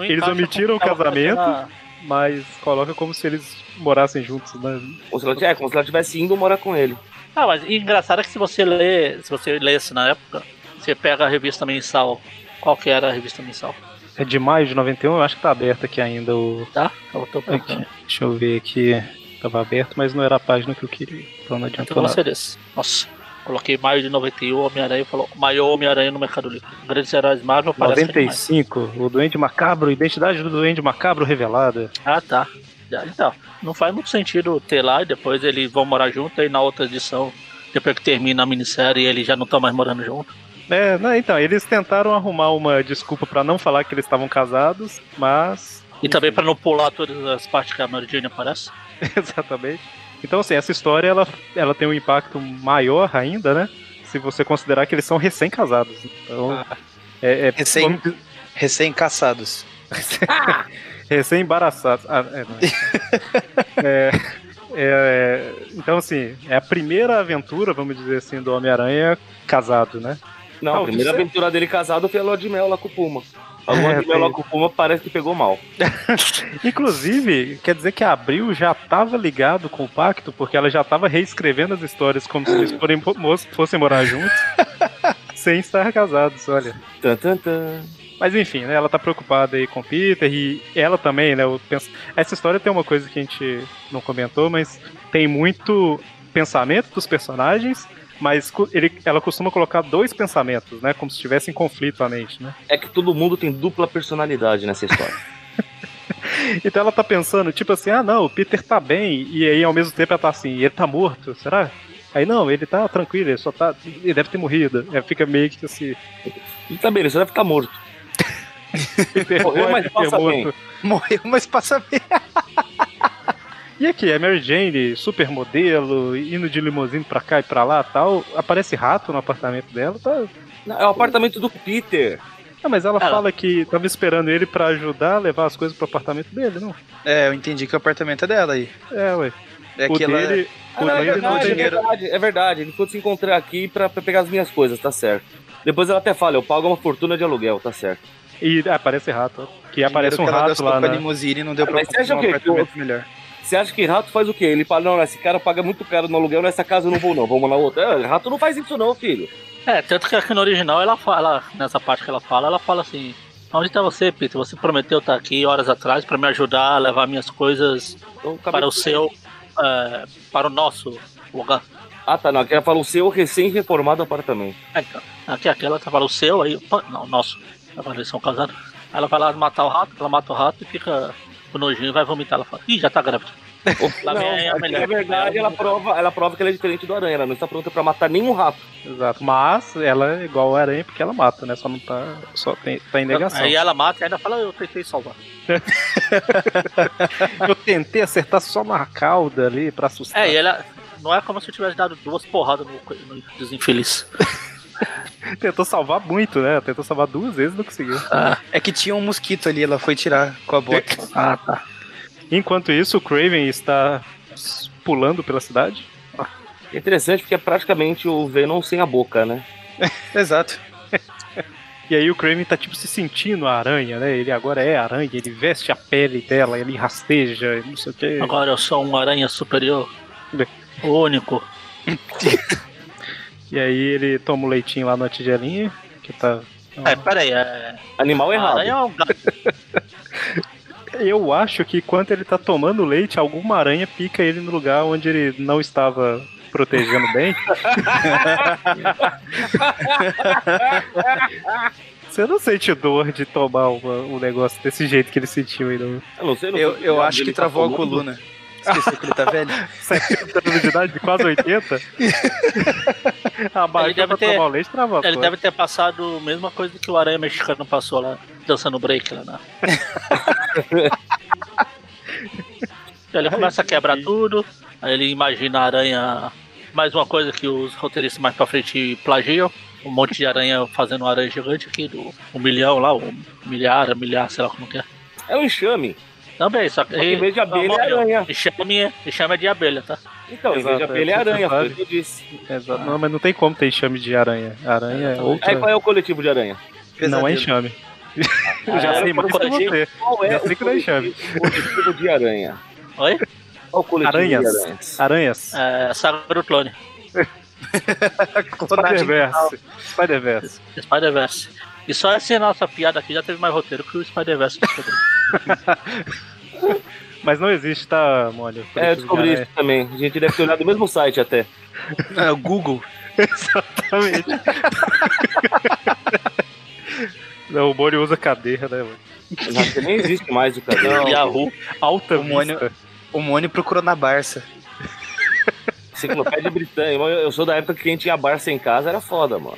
eles omitiram o casamento. acontecendo mas coloca como se eles morassem juntos, né? Como se ela, é, como se ela tivesse indo morar com ele. Ah, mas engraçado é que se você lê, se você lesse na época, você pega a revista mensal. Qual que era a revista mensal? É de maio de 91, eu acho que tá aberto aqui ainda o. Tá? Eu tô Aqui, deixa eu ver aqui. Tava aberto, mas não era a página que eu queria. Então não Então adiantou não nada. desse. Nossa. Coloquei maio de 91, Homem-Aranha falou maior Homem-Aranha no Mercado Livre. Grandes heróis Marvel parece que é demais. 95, o Duende Macabro, identidade do Duende Macabro revelada. Ah, tá. Então, não faz muito sentido ter lá e depois eles vão morar junto e na outra edição, depois que termina a minissérie, eles já não estão mais morando junto. É, não, então, eles tentaram arrumar uma desculpa pra não falar que eles estavam casados, mas. E também pra não pular todas as partes que a Mary Jane aparece. Exatamente. Então, assim, essa história ela, ela tem um impacto maior ainda, né? Se você considerar que eles são recém-casados. Então, é, é Recém- dizer- Recém-caçados. Recém-embaraçados. Ah, é, não é. É, é, então, assim, é a primeira aventura, vamos dizer assim, do Homem-Aranha casado, né? Não, Ah, a primeira você- aventura dele casado foi a lua de mel lá com o Puma. A lua É, de mel lá com o Puma parece que pegou mal. Inclusive, quer dizer que a Abril já estava ligado com o pacto, porque ela já estava reescrevendo as histórias como se eles forem, fossem morar juntos. sem estar casados, olha. Tan, tan, tan. Mas enfim, né? Ela tá preocupada aí com o Peter e ela também, né? Eu penso... Essa história tem uma coisa que a gente não comentou, mas tem muito pensamento dos personagens, mas ele, ela costuma colocar dois pensamentos, né? Como se estivesse em conflito a mente, né? É que todo mundo tem dupla personalidade nessa história. Então ela tá pensando, tipo assim, ah não, o Peter tá bem, e aí ao mesmo tempo ela tá assim, ele tá morto, será? Aí não, ele tá tranquilo, ele só tá. Ele deve ter morrido. Aí fica meio que assim. E tá bem, ele só deve estar morto. Peter Morreu, mas passa bem. Morreu, mas passa bem. E aqui, a Mary Jane, supermodelo, indo de limusine pra cá e pra lá tal. Aparece rato no apartamento dela. Tá... Não, é o apartamento do Peter. Ah, mas ela Ela- fala que tava esperando ele pra ajudar a levar as coisas pro apartamento dele, não? É, eu entendi que o apartamento é dela aí. É, ué. É o que ela. dele. Ah, o não, é verdade, é tem. verdade, é verdade. Ele de se encontrar aqui pra, pra pegar as minhas coisas, tá certo. Depois ela até fala, eu pago uma fortuna de aluguel, tá certo. E ah, aparece rato. ó. Que aparece um que ela rato gastou lá com a na. limusine e não deu Ah, pra mas você acha comprar um o quê? apartamento Que melhor. Você acha que rato faz o quê? Ele fala, não, esse cara paga muito caro no aluguel, nessa casa eu não vou não, vamos na outra. É, rato não faz isso não, filho. É, tanto que aqui no original ela fala, nessa parte que ela fala, ela fala assim: Onde tá você, Peter? Você prometeu estar aqui horas atrás pra me ajudar a levar minhas coisas Então, para o seu. é, para o nosso lugar. Ah, tá, não, aqui ela fala o seu recém-reformado apartamento. É, então, aqui aquela tá falando o seu, aí. Não, nosso. Agora eles são casados. Ela vai lá matar o rato, ela mata o rato e fica com nojinho e vai vomitar. Ela fala, ih, já tá grávida. Lá não, a mulher. na verdade, ela prova, ela prova que ela é diferente do aranha, ela não está pronta pra matar nenhum rato. Exato. Mas ela é igual a aranha porque ela mata, né? Só não tá. Só tem, tá em negação. Aí ela mata e ainda fala, eu tentei salvar. Eu tentei acertar só na cauda ali pra assustar. É, e ela. Não é como se eu tivesse dado duas porradas no, no desinfeliz. Tentou salvar muito, né? Tentou salvar duas vezes e não conseguiu. É que tinha um mosquito ali, ela foi tirar com a bota. Ah, tá. Enquanto isso, o Craven está pulando pela cidade. É interessante porque é praticamente o Venom sem a boca, né? Exato. E aí o Craven tá tipo se sentindo a aranha, né? Ele agora é aranha, ele veste a pele dela, ele rasteja, não sei o que. Agora eu sou um aranha superior. O único. E aí ele toma o leitinho lá na tigelinha, que tá. É, peraí, é. Animal A errado. aranha é um gato. Eu acho que enquanto ele tá tomando leite, alguma aranha pica ele no lugar onde ele não estava protegendo bem. Você não sente dor de tomar uma- um negócio desse jeito que ele sentiu aí, não? Eu não sei, não Eu, eu se acho que tá travou a tomando. coluna. Esqueci que ele tá velho. 70 anos de idade, quase 80. a barriga pra ter- tomar o leite travou. Ele deve ter passado a mesma coisa que o aranha mexicano passou lá, dançando break lá na. ele começa a quebrar tudo, aí ele imagina a aranha. Mais uma coisa que os roteiristas mais pra frente plagiam. Um monte de aranha fazendo um aranha gigante aqui, do um milhão lá, um milhar, milhar, sei lá como que é. É um enxame. Também, só que. Só que em vez de abelha, é aranha. Enxame, enxame é de abelha, tá? Então, em vez de Exato, abelha é é, aranha, foi o que eu disse. Exato. Não, mas não tem como ter enxame de aranha. Aranha é outra. Aí qual é o coletivo de aranha? Não é Pesadelo. enxame. Eu já Ah, sei é mais que você. Qual é Já o sei que não é enxame. coletivo, coletivo de aranha? Oi? Qual é o coletivo Aranhas. de aranhas? Aranhas. É, Saga do Clone. Spider-Verse. Spider-Verse. Spider-Verse. E só essa nossa piada aqui já teve mais roteiro que o Spider-Verse. Mas não existe, tá, Mônio? É, eu descobri isso também. A gente deve ter olhado o mesmo site até. É o Google. Exatamente. não, o Mônio usa cadeira, né, mano? Já que nem existe mais o cara. Yahoo. Alta O Mônio-. O Mônio procurou na Barça. Enciclopédia britânica. Eu sou da época que quem tinha Barça em casa era foda, mano.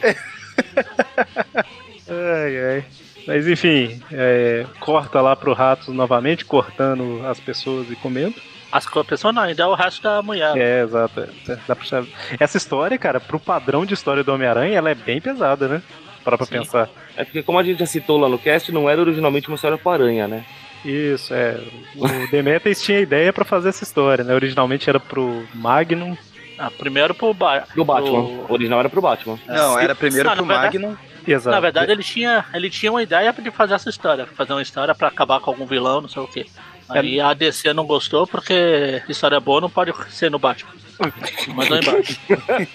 Ai, ai. Mas enfim, é, corta lá pro Ratos novamente, cortando as pessoas e comendo. As pessoas não, ainda é o resto da mulher. É, exato. dá pra. Essa história, cara, pro padrão de história do Homem-Aranha, ela é bem pesada, né? Para pra Sim. pensar. É porque, como a gente já citou lá no cast, não era originalmente uma história com aranha, né? Isso, é. O Demetrius tinha ideia pra fazer essa história, né? Originalmente era pro Magnum. Ah, primeiro pro ba Do Batman. pro- O original era pro Batman. Não, era primeiro Não, pro Magnum. Exato. Na verdade, ele tinha, ele tinha uma ideia de fazer essa história, fazer uma história pra acabar com algum vilão, não sei o quê. Aí a DC não gostou porque história boa não pode ser no Batman. Mandou embaixo.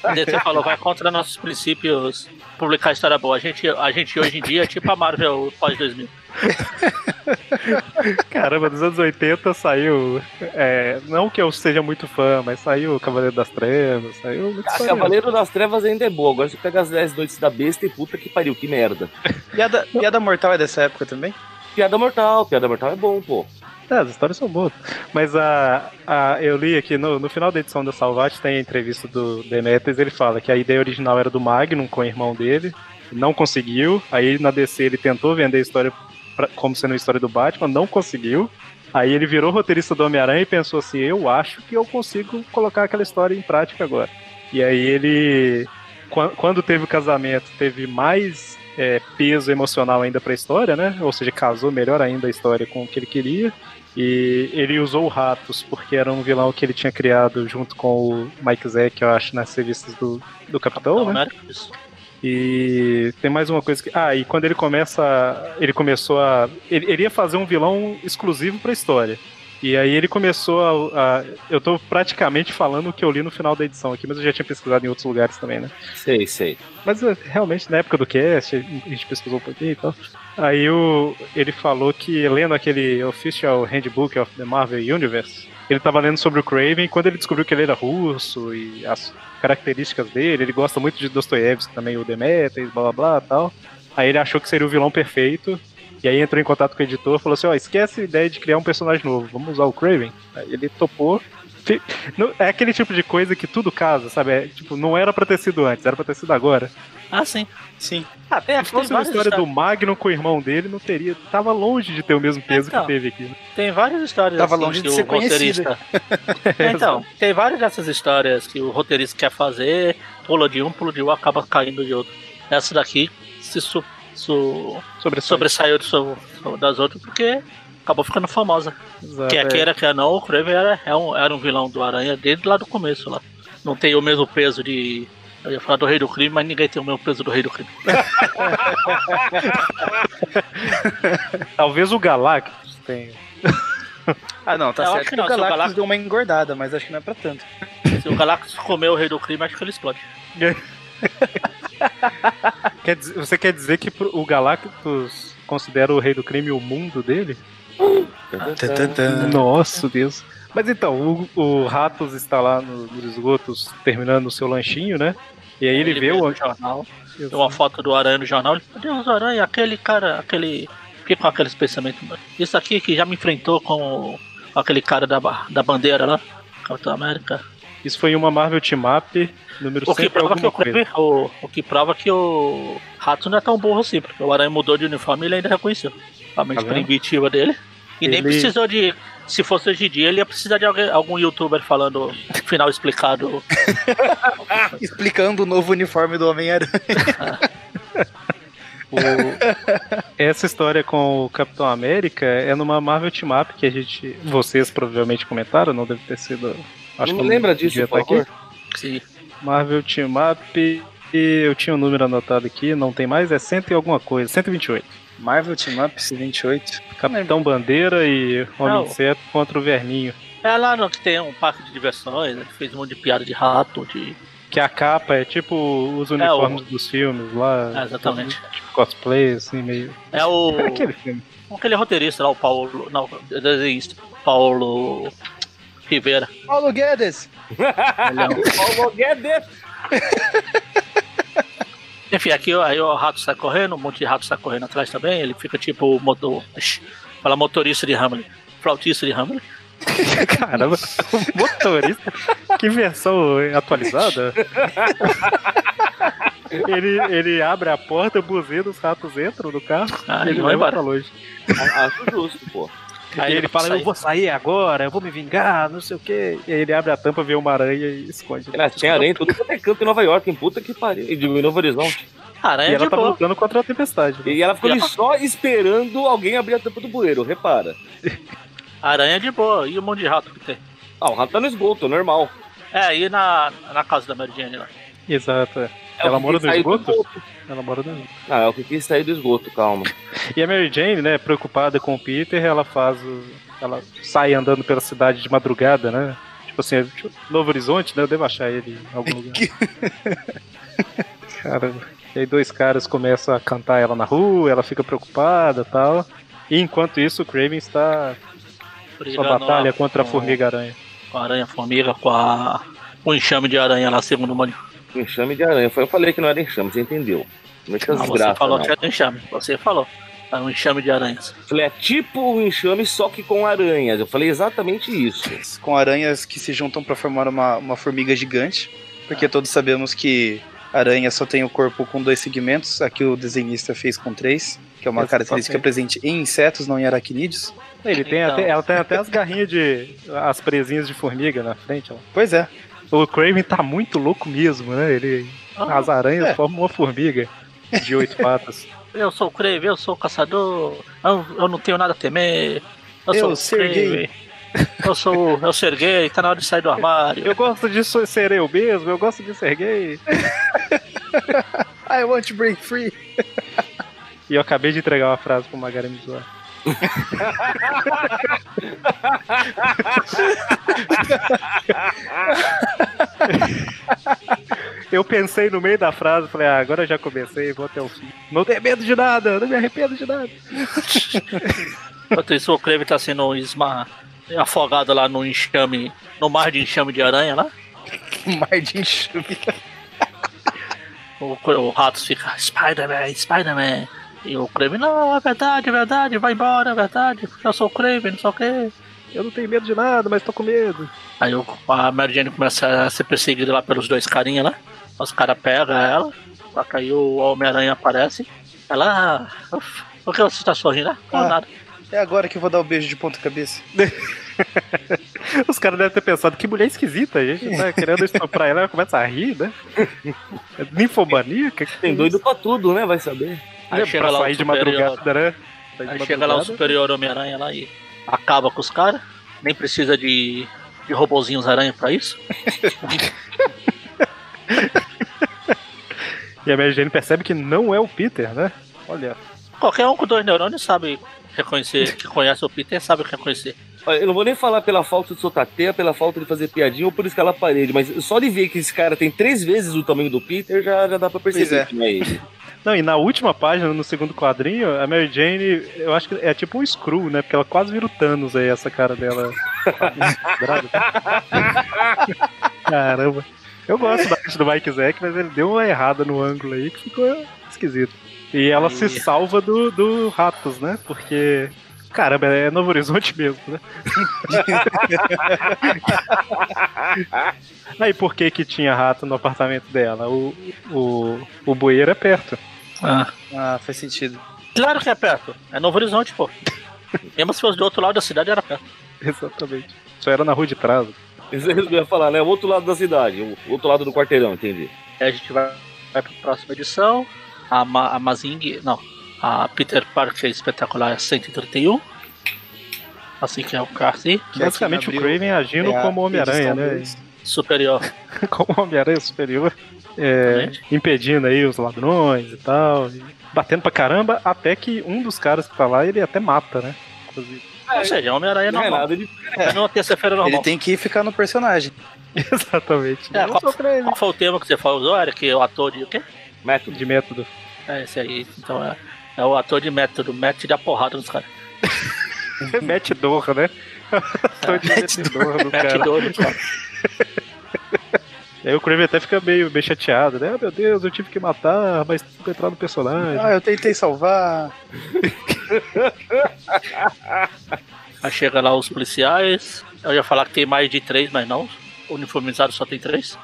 A DC falou, vai contra nossos princípios publicar história boa. A gente, a gente hoje em dia é tipo a Marvel pós-2000. Caramba, nos anos 80 saiu. é, não que eu seja muito fã, mas saiu Cavaleiro das Trevas, saiu muito Ah, Cavaleiro das Trevas ainda é boa. Agora você pega as 10 noites da besta e puta que pariu, que merda. Piada, piada Mortal é dessa época também? Piada Mortal, Piada Mortal é bom, pô. É, as histórias são boas. Mas a, a, eu li aqui no, no final da edição da Salvat tem a entrevista do Demetrius, ele fala que a ideia original era do Magnum com o irmão dele, não conseguiu. Aí na DC ele tentou vender a história pra- como sendo a história do Batman, não conseguiu. Aí ele virou roteirista do Homem-Aranha e pensou assim: eu acho que eu consigo colocar aquela história em prática agora. E aí ele, quan- quando teve o casamento, teve mais é, peso emocional ainda pra história, né? Ou seja, casou melhor ainda a história com o que ele queria. E ele usou o Ratos porque era um vilão que ele tinha criado junto com o Mike Zack, eu acho, nas revistas do, do Capitão, Não, né? era isso. E tem mais uma coisa que. Ah, e quando ele começa. Ele começou a. Ele, ele ia fazer um vilão exclusivo pra história. E aí ele começou a, a- Eu tô praticamente falando o que eu li no final da edição aqui, mas eu já tinha pesquisado em outros lugares também, né? Sei, sei. Mas eh, realmente, na época do cast, a gente pesquisou um pouquinho e tal. Aí o, ele falou que, lendo aquele Official Handbook of the Marvel Universe, ele tava lendo sobre o Craven, e quando ele descobriu que ele era russo e as características dele, ele gosta muito de Dostoiévski também, o Demetrius, blá blá blá tal. Aí ele achou que seria o vilão perfeito, e aí entrou em contato com o editor e falou assim, ó, esquece a ideia de criar um personagem novo, vamos usar o Craven. Aí ele topou. É aquele tipo de coisa que tudo casa, sabe? É, tipo, não era pra ter sido antes, era pra ter sido agora. Ah, sim. Sim. Ah, tem, Se fosse uma história do histórias- Magnum com o irmão dele, não teria. Tava longe de ter o mesmo peso Então. que teve aqui. né? Tem várias histórias Tava assim, longe que de o ser conhecida. roteirista. É, então, tem várias dessas histórias que o roteirista quer fazer, pula de um, pula de outro, acaba caindo de outro. Essa daqui se su, su, Sobre sobressaiu do seu- das outras porque acabou ficando famosa. Exato, Quer é. queira, quer não, o Kraven era, é um, era um vilão do Aranha desde lá do começo lá. Não tem o mesmo peso de. Eu ia falar do Rei do Crime, mas ninguém tem o mesmo peso do Rei do Crime. Talvez o Galactus tenha. Ah, não, tá Eu acho certo que que não, o se o Galactus Galactus- deu uma engordada, mas acho que não é pra tanto. Se o Galactus comer o Rei do Crime, acho que ele explode. Quer dizer- você quer dizer que o Galactus considera o rei do crime o mundo dele? Nossa, Deus. Mas então, o, o Ratos está lá no- nos esgotos terminando o seu lanchinho, né? E aí ele, vê o. jornal, vê uma foto do Aranha no jornal. Ele, Meu Deus, Aranha, aquele cara, aquele. Fiquei com aqueles pensamentos. Isso aqui que já me enfrentou com aquele cara da, da bandeira lá, Capitão América. Isso foi em uma Marvel Team Up, número O que 100 prova que alguma o, coisa. O, o que prova que o Rato não é tão burro assim, porque o Aranha mudou de uniforme e ele ainda reconheceu. A mente Tá primitiva dele. E nem Ele- precisou de. Se fosse hoje em dia, ele ia precisar de alguém, algum youtuber falando final explicado. Explicando o novo uniforme do Homem-Aranha. O- Essa história com o Capitão América é numa Marvel Team Up que a gente. Vocês provavelmente comentaram, não deve ter sido. Acho não lembra disso, por aqui. favor? Sim. Marvel Team Up. E eu tinha um número anotado aqui, não tem mais, é cento e alguma coisa, 128. Marvel Team Up 28. Capitão Bandeira e Homem Não. Inseto contra o Verminho. É lá no que tem um parque de diversões, né, que fez um monte de piada de rato, de. Que a capa é tipo os uniformes dos filmes lá. É, exatamente. Tipo cosplay, assim, meio. É o. É aquele filme. Aquele roteirista lá, o Paulo. Não, desenhista. Paulo. Rivera. Paulo Guedes! Paulo Guedes. Enfim, aqui aí o rato sai correndo, um monte de rato sai correndo atrás também. Ele fica tipo o motor. Fala motorista de Hamlet. Flautista de Hamlet. Caramba, o motorista. Que versão atualizada? ele, ele abre a porta, buzina, os ratos entram no carro Ah, e ele vai embora. pra longe. Acho justo, pô. Aí e ele fala, sai. eu vou sair agora, eu vou me vingar, não sei o quê. E aí ele abre a tampa, vê uma aranha e esconde. Ela tinha aranha em tudo quanto é canto em Nova York, em puta que pariu. E de Novo Horizonte. Aranha E ela tá boa. lutando contra a tempestade. né? E ela ficou E ali ela- só esperando alguém abrir a tampa do bueiro, repara. Aranha de boa. E um monte de rato que tem. Ah, o rato tá no esgoto, normal. É, aí na, na casa da Mary Jane lá. Exato. é. É Ela mora no esgoto? Ela mora no esgoto. Ah, é o que quis sair do esgoto, calma. E a Mary Jane, né, preocupada com o Peter, ela faz o... Ela sai andando pela cidade de madrugada, né? Tipo assim, tipo, Novo Horizonte, né? Eu devo achar ele em algum lugar. Caramba. E aí dois caras começam a cantar ela na rua, ela fica preocupada e tal. E enquanto isso, o Craven está sua batalha contra a Formiga-Aranha. Com a aranha-formiga, com a. Com o enxame de aranha lá, segundo o. Enxame de aranha. Foi- Eu falei que não era enxame, você entendeu? Não é que Ah, as você graças, falou não. que era enxame. Você falou. É um enxame de aranhas. Falei, é tipo um enxame, só que com aranhas. Eu falei exatamente isso. Com aranhas que se juntam pra formar uma, uma formiga gigante. Porque todos sabemos que aranha só tem o corpo com dois segmentos. Aqui o desenhista fez com três. Que é uma característica presente em insetos, não em aracnídeos. Ele tem Então. até, ela tem até as garrinhas de. as presinhas de formiga na frente. Ó. Pois é. O Craven tá muito louco mesmo, né? Ele, Ah, as aranhas é. formam uma formiga de oito patas. eu sou o Crave, eu sou o caçador. Eu, eu não tenho nada a temer. Eu, Eu sou o ser Crave. Eu sou eu ser gay, tá na hora de sair do armário. Eu gosto de ser eu mesmo, eu gosto de ser gay. I want to break free. E eu acabei de entregar uma frase pro Magari me zoar. Eu pensei no meio da frase, falei, ah, agora eu já comecei, vou até o fim. Não tenho medo de nada, não me arrependo de nada. Enquanto isso, o Crave tá sendo esma... afogado lá no enxame, no mar de enxame de aranha lá. Mar de enxame. O, o Ratos fica, Spider-Man, Spider-Man. E o Crave, não, é verdade, é verdade, vai embora, é verdade. Eu sou o Crave, não sei o quê. Eu não tenho medo de nada, mas tô com medo. Aí o- a Mary Jane começa a ser perseguida lá pelos dois carinha lá. Os caras pegam ela, só que aí o Homem-Aranha aparece. Ela, ah, uf, por que você tá sorrindo? Não, Ah. nada. É agora que eu vou dar o beijo de ponta cabeça. Os caras devem ter pensado, que mulher esquisita, a gente tá querendo estuprar ela, ela começa a rir, né? É Ninfomaníaca? que Tem doido pra tudo, né? Vai saber. Aí chega pra lá o sair de madrugada, né? Sair Aí chega lá o superior Homem-Aranha lá e acaba com os caras. Nem precisa de, de robozinhos aranha pra isso. E a Mary Jane percebe que não é o Peter, né? Olha, Qualquer um com dois neurônios sabe reconhecer, que conhece o Peter, sabe reconhecer. Olha, Eu não vou nem falar pela falta de soltar teia, pela falta de fazer piadinha ou por escalar a parede, mas só de ver que esse cara tem três vezes o tamanho do Peter já, já dá pra perceber é. que não é ele. Não, e na última página, no segundo quadrinho, a Mary Jane, eu acho que é tipo um Screw, né? Porque ela quase vira o Thanos aí, essa cara dela. Caramba. Eu gosto da arte do Mike Zack, mas ele deu uma errada no ângulo aí que ficou esquisito. E ela se Aí. salva do, do Ratos, né? Porque. Caramba, é Novo Horizonte mesmo, né? Aí por que que tinha rato no apartamento dela? O, o, o bueiro é perto. Ah, Ah, faz sentido. claro que é perto. É Novo Horizonte, pô. Mesmo se fosse do outro lado da cidade, era perto. Exatamente. Só era na rua de trás. Isso eu ia falar, né? O outro lado da cidade, o outro lado do quarteirão, entendi. Aí a gente vai, vai pra próxima edição. A, Ma, a Mazing. Não. A Peter Parker Espetacular 131. Assim que é o Carthy. Que Basicamente o Craven agindo é como Homem-Aranha, né? Superior. como Homem-Aranha superior. É, impedindo aí os ladrões e tal. e batendo pra caramba, até que um dos caras que tá lá, ele até mata, né? Inclusive. Ou seja, Homem-Aranha Não é normal. nada de. É terça-feira normal. Ele tem que ficar no personagem. Exatamente. É, qual, qual foi o termo que você falou, Eric? O ator de o quê? Método. De método. É esse aí. Então é, é o ator de método. Mete de a porrada nos caras. Mete dor, né? Tô de mete dor do Mete cara. dor nos caras. Aí o Craven até fica meio, meio chateado, né? Ah, meu Deus, eu tive que matar, mas tive que entrar no personagem. Ah, eu tentei salvar. Aí chega lá os policiais. Eu ia falar que tem mais de três, mas não. Uniformizado só tem três.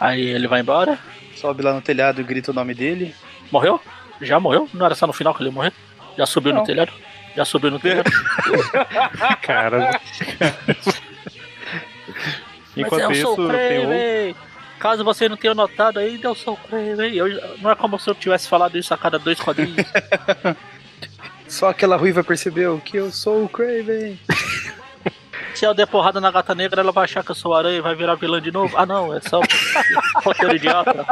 Aí ele vai embora. Sobe lá no telhado e grita o nome dele. Morreu? Já morreu? Não era só no final que ele morreu? Já subiu Não. no telhado? Já subiu no telhado? Cara. Enquanto Mas eu isso, sou o tem um. Kraven. Caso você não tenha notado ainda, eu sou o Kraven. Eu, não é como se eu tivesse falado isso a cada dois quadrinhos. Só aquela ruiva percebeu que eu sou o Craven. se eu der porrada na gata negra, ela vai achar que eu sou aranha e vai virar vilã de novo. Ah não, é só roteiro idiota.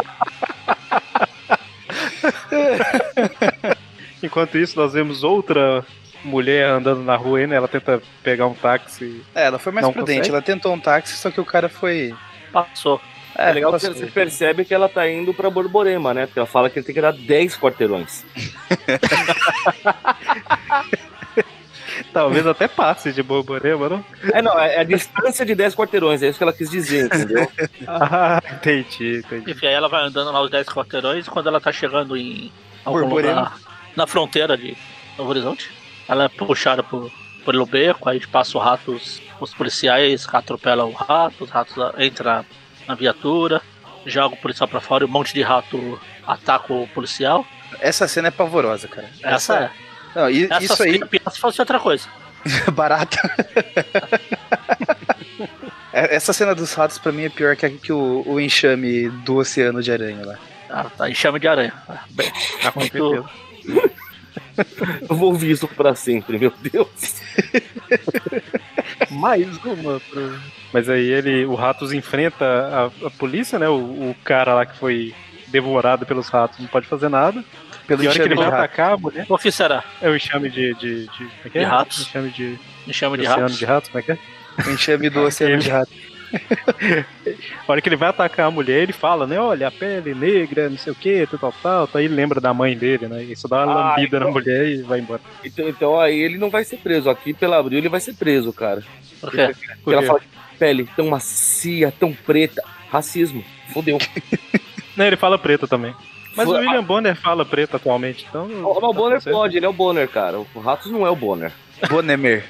Enquanto isso, nós vemos outra mulher andando na rua aí, né? Ela tenta pegar um táxi. É, ela foi mais prudente. consegue? Ela tentou um táxi, só que o cara foi. Passou. É, legal que posso você percebe que ela tá indo pra Borborema, né? Porque ela fala que ele tem que dar 10 quarteirões. Talvez até passe de Borborema, não? É, não, é a distância de 10 quarteirões, é isso que ela quis dizer, entendeu? Ah, entendi, entendi. Enfim, aí ela vai andando lá os 10 quarteirões e quando ela tá chegando em algum Borborema. lugar na fronteira de Novo Horizonte, ela é puxada por, pelo beco, aí passa os ratos, os policiais atropelam o rato, os ratos entram na viatura, joga o policial pra fora e um monte de rato ataca o policial. Essa cena é pavorosa, cara. Essa, é. Não, e- Essa isso aí, pior se fosse outra coisa. barata. É, Essa cena dos ratos pra mim é pior que, a- que o, o enxame do oceano de aranha lá. Ah, tá enxame de aranha. Bem, Ah, com muito. Eu vou ouvir isso pra sempre, meu Deus. Mais uma pro... Mas aí ele, o Ratos enfrenta a, a polícia, né? O, o cara lá que foi devorado pelos ratos não pode fazer nada. Pelo E a hora que ele de vai atacar a mulher, O que será? é o enxame de. de, de, como é que é? De ratos. Enxame de, Enxame de de oceano ratos. de ratos, como é que é? O enxame do oceano de rato. A hora que ele vai atacar a mulher, ele fala, né? Olha, a pele negra, não sei o que, tal, tal, tal. Aí ele lembra da mãe dele, né? Isso dá uma Ah, lambida então- na mulher e vai embora. Então, então aí ele não vai ser preso. Aqui pela abril ele vai ser preso, cara. Por quê? Porque ela fala que pele tão macia, tão preta. Racismo. Fodeu. Não, ele fala preta também. Mas Foi- o William Bonner fala preta atualmente, então. O, o Bonner pode, ele é o Bonner, cara. O Ratos não é o Bonner. Bonemer.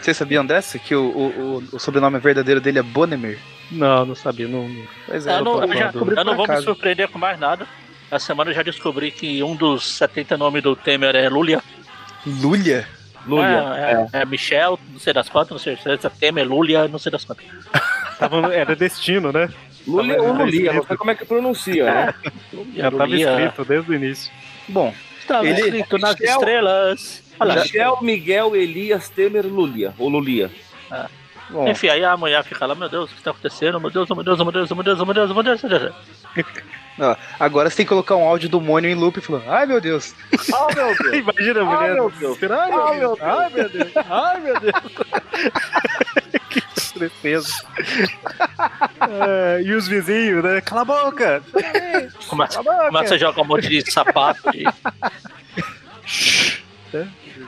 Vocês sabiam dessa? Que o, o, o- sobrenome verdadeiro dele é Bonemer? Não, não sabia. Não, não- Pois é, Eu não, eu já- eu não vou me Acaso. surpreender com mais nada. Essa semana eu já descobri que um dos 70 nomes do Temer é Lulia. Lulia? Lulia. É, é, é Michel, não sei das quantas, não sei se é Temer, Lulia, não sei das quantas. Tava, era destino, né? Lulia ou Lulia, não sei como é que pronuncia, né? Já tava Lulia. escrito desde o início. Bom, Estava Ele- escrito nas Michel- estrelas. Olha lá. Michel Miguel Elias Temer Lulia. Ou Lulia. bom. Enfim, aí a mulher fica lá, meu Deus, o que tá acontecendo? Meu Deus, meu Deus, meu Deus, meu Deus, meu Deus, meu Deus, meu Deus. Ó, agora você tem que colocar um áudio do Mônio em loop falando, ai meu Deus. Ah, meu Deus. Imagina a Ah, mulher. meu Deus. Ai, meu Ah, Deus. meu Ai, meu Deus. Ai, meu Deus. que tristeza. É, e os vizinhos, né? Cala a boca. Começa, Cala a boca. começa a jogar um monte de sapato. de-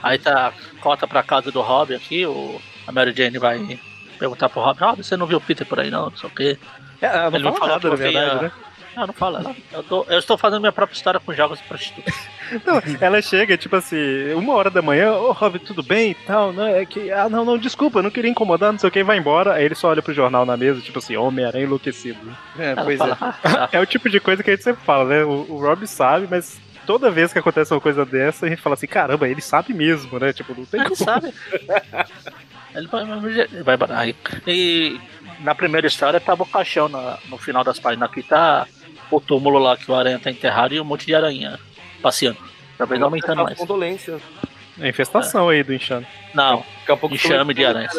Aí tá, corta pra casa do Rob aqui, o, a Mary Jane vai perguntar pro Rob, Rob, você não viu o Peter por aí não, não sei o quê. É, ela Ele não não fala nada, na verdade, vinha- né? Ah, não fala, não. Eu, tô- eu estou fazendo minha própria história com jogos de prostituta. Não, ela chega, tipo assim, uma hora da manhã, ô Rob, tudo bem e tal, não, é que, ah, não, não, desculpa, eu não queria incomodar, não sei o que, vai embora. Aí ele só olha pro jornal na mesa, tipo assim, Homem-Aranha enlouquecido. É, Ela pois fala, é. "Ah, tá." É o tipo de coisa que a gente sempre fala, né? O, o Rob sabe, mas toda vez que acontece uma coisa dessa, a gente fala assim, caramba, ele sabe mesmo, né? Tipo, não tem Ele como. sabe. Ele vai, vai aí. E na primeira história tava o caixão na- no final das páginas. Aqui tá o túmulo lá que o aranha tá enterrado e um monte de aranha passeando. Talvez aumentando mais. Condolência. É a infestação aí do enxame. Não, Daqui a pouco Enxame de aranhas.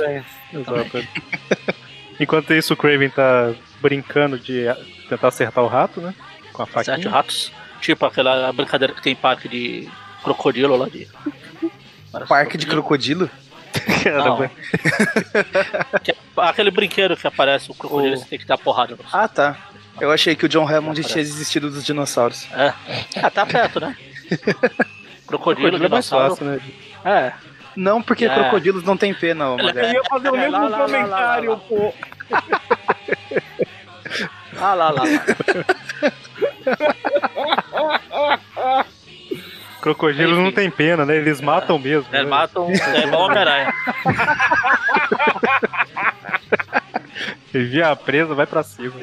Exato. Enquanto isso, o Craven tá brincando de tentar acertar o rato, né? Com a sete faquinha. ratos. Tipo aquela brincadeira que tem parque de crocodilo lá de. Parece Parque de crocodilo. crocodilo? Caramba. Que é aquele brinquedo que aparece o crocodilo O- você tem que dar porrada. no- Ah, tá. Eu achei que o John Hammond tinha desistido dos dinossauros. É. Ah, tá perto, né? Crocodilo, Crocodilo é mais dinossauro. fácil, né? É. Não, porque É. crocodilos não tem pena, ô, Eu ia fazer o É, mesmo lá, lá, lá, lá, comentário, lá, lá. pô. Ah lá, lá, lá. Crocodilos Enfim. não tem pena, né? Eles matam mesmo. Eles né? matam. É igual Homem-Aranha. Via a presa, vai pra cima.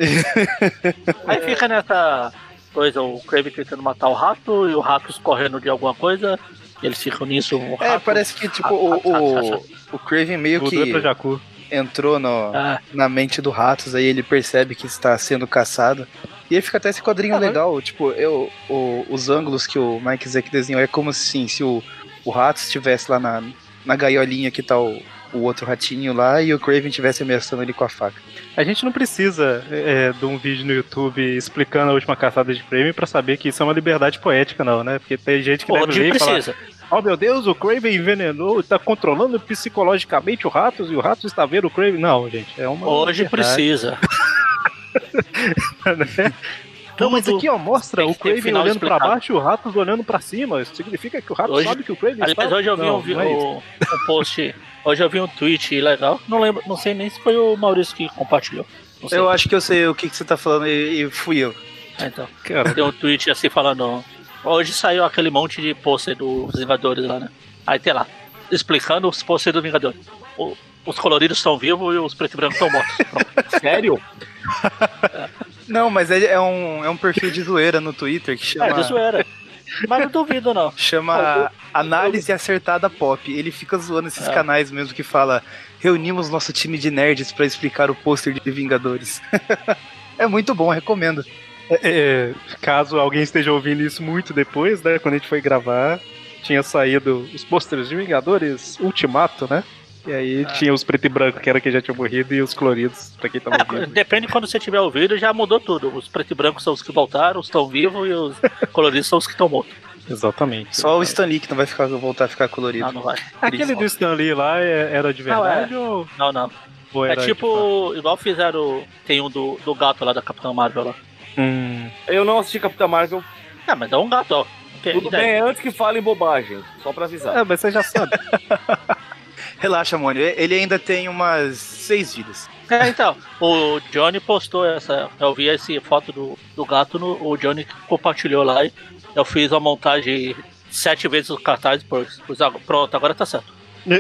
Aí fica nessa coisa, o Kraven tentando matar o rato e o rato escorrendo de alguma coisa. E eles ficam nisso. O É, rato, parece que, tipo, o, o, o Craven meio Mudou que pra Jacu. entrou no, Ah, na mente do Ratos, aí ele percebe que está sendo caçado. E aí fica até esse quadrinho legal, tipo, eu, o- os ângulos que o Mike Zeck desenhou é como assim, se o, o Ratos estivesse lá na, na gaiolinha que tá o, o outro ratinho lá e o Craven estivesse ameaçando ele com a faca. A gente não precisa é, de um vídeo no YouTube explicando a última caçada de Craven pra saber que isso é uma liberdade poética, não, né? Porque tem gente que deve hoje ver e falar, precisa. oh meu Deus, o Craven envenenou, tá controlando psicologicamente o Ratos e o Ratos está vendo o Craven. Não, gente, é uma Hoje liberdade. precisa. né? Não, mas aqui, ó, mostra o Craven olhando pra explicado. baixo e o Ratos olhando pra cima. Isso significa que o Ratos Hoje- sabe que o Craven Aliás, está... hoje eu vi Não, um, não é um- post. Hoje eu vi um tweet legal. Não lembro, não sei nem se foi o Maurício que compartilhou. Eu acho que eu sei o que, que você tá falando e, e fui eu. Ah, Então, Cara, tem um tweet assim falando. Hoje saiu aquele monte de pôster dos Vingadores lá, né? Aí tem lá, explicando os pôster dos Vingadores. O- os coloridos estão vivos e os preto e branco estão mortos. Sério? Não, mas é, é um, é um perfil de zoeira no Twitter que É, chama, de zoeira. Mas não duvido, não. chama Análise Acertada Pop. Ele fica zoando esses É. canais mesmo que fala reunimos nosso time de nerds pra explicar o pôster de Vingadores. é muito bom, recomendo. é, caso alguém esteja ouvindo isso muito depois, né? Quando a gente foi gravar, tinha saído os pôsteres de Vingadores Ultimato, né? E aí tinha os preto e branco, que era quem já tinha morrido, e os coloridos, pra quem tava É, vivo. depende de quando você tiver ouvido, já mudou tudo. Os preto e brancos são os que voltaram, os que estão vivos e os coloridos são os que estão mortos. Exatamente. Só o Stan Lee que não vai ficar, voltar a ficar colorido. Não, não vai. Aquele do Stan Lee lá é- era de Não, verdade ou, Não, não. ou É tipo, igual fizeram. Tem um do, do gato lá da Capitã Marvel lá. Hum, Eu não assisti Capitã Marvel. Ah, mas é um gato, ó. Que- Tudo bem, antes que falem bobagem. Só pra avisar. é, mas você já sabe. Relaxa, Mônio. Ele ainda tem umas seis vidas. É, então, o Johnny postou essa. Eu vi essa foto do, do gato, no, o Johnny compartilhou lá e eu fiz uma montagem sete vezes o cartaz, pois, pois agora- pronto, agora tá certo.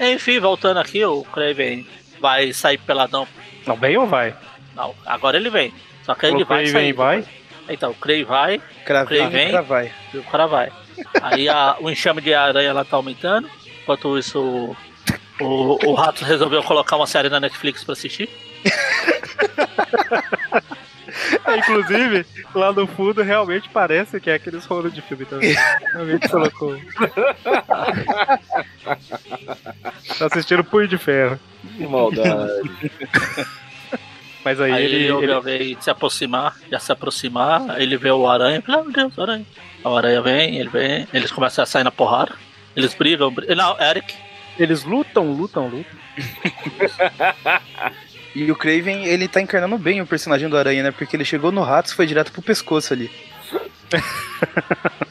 Enfim, voltando aqui, o Craven vai sair peladão. Não, vem ou vai? Não, agora ele vem. Só que ele O vai Craven sair. vai? Então, o Craven vai Cravei, Craven. cravai. e o cara vai. Aí a- o enxame de aranha lá tá aumentando. Enquanto isso, o, o, o Rato resolveu colocar uma série na Netflix pra assistir. É, inclusive, lá no fundo realmente parece que é aqueles rolos de filme também. Realmente colocou. tá assistindo Punho de Ferro. Que maldade. Mas aí, Aí ele, ele, ouve ele- alguém se aproximar, já se aproximar, ele vê o aranha, fala, ah, meu Deus, aranha. A aranha vem, ele vem, eles começam a sair na porrada, eles brigam, brigam. Não, Eric, eles lutam, lutam, lutam. E o Craven, ele tá encarnando bem o personagem do Aranha, né? Porque ele chegou no Ratos e foi direto pro pescoço ali.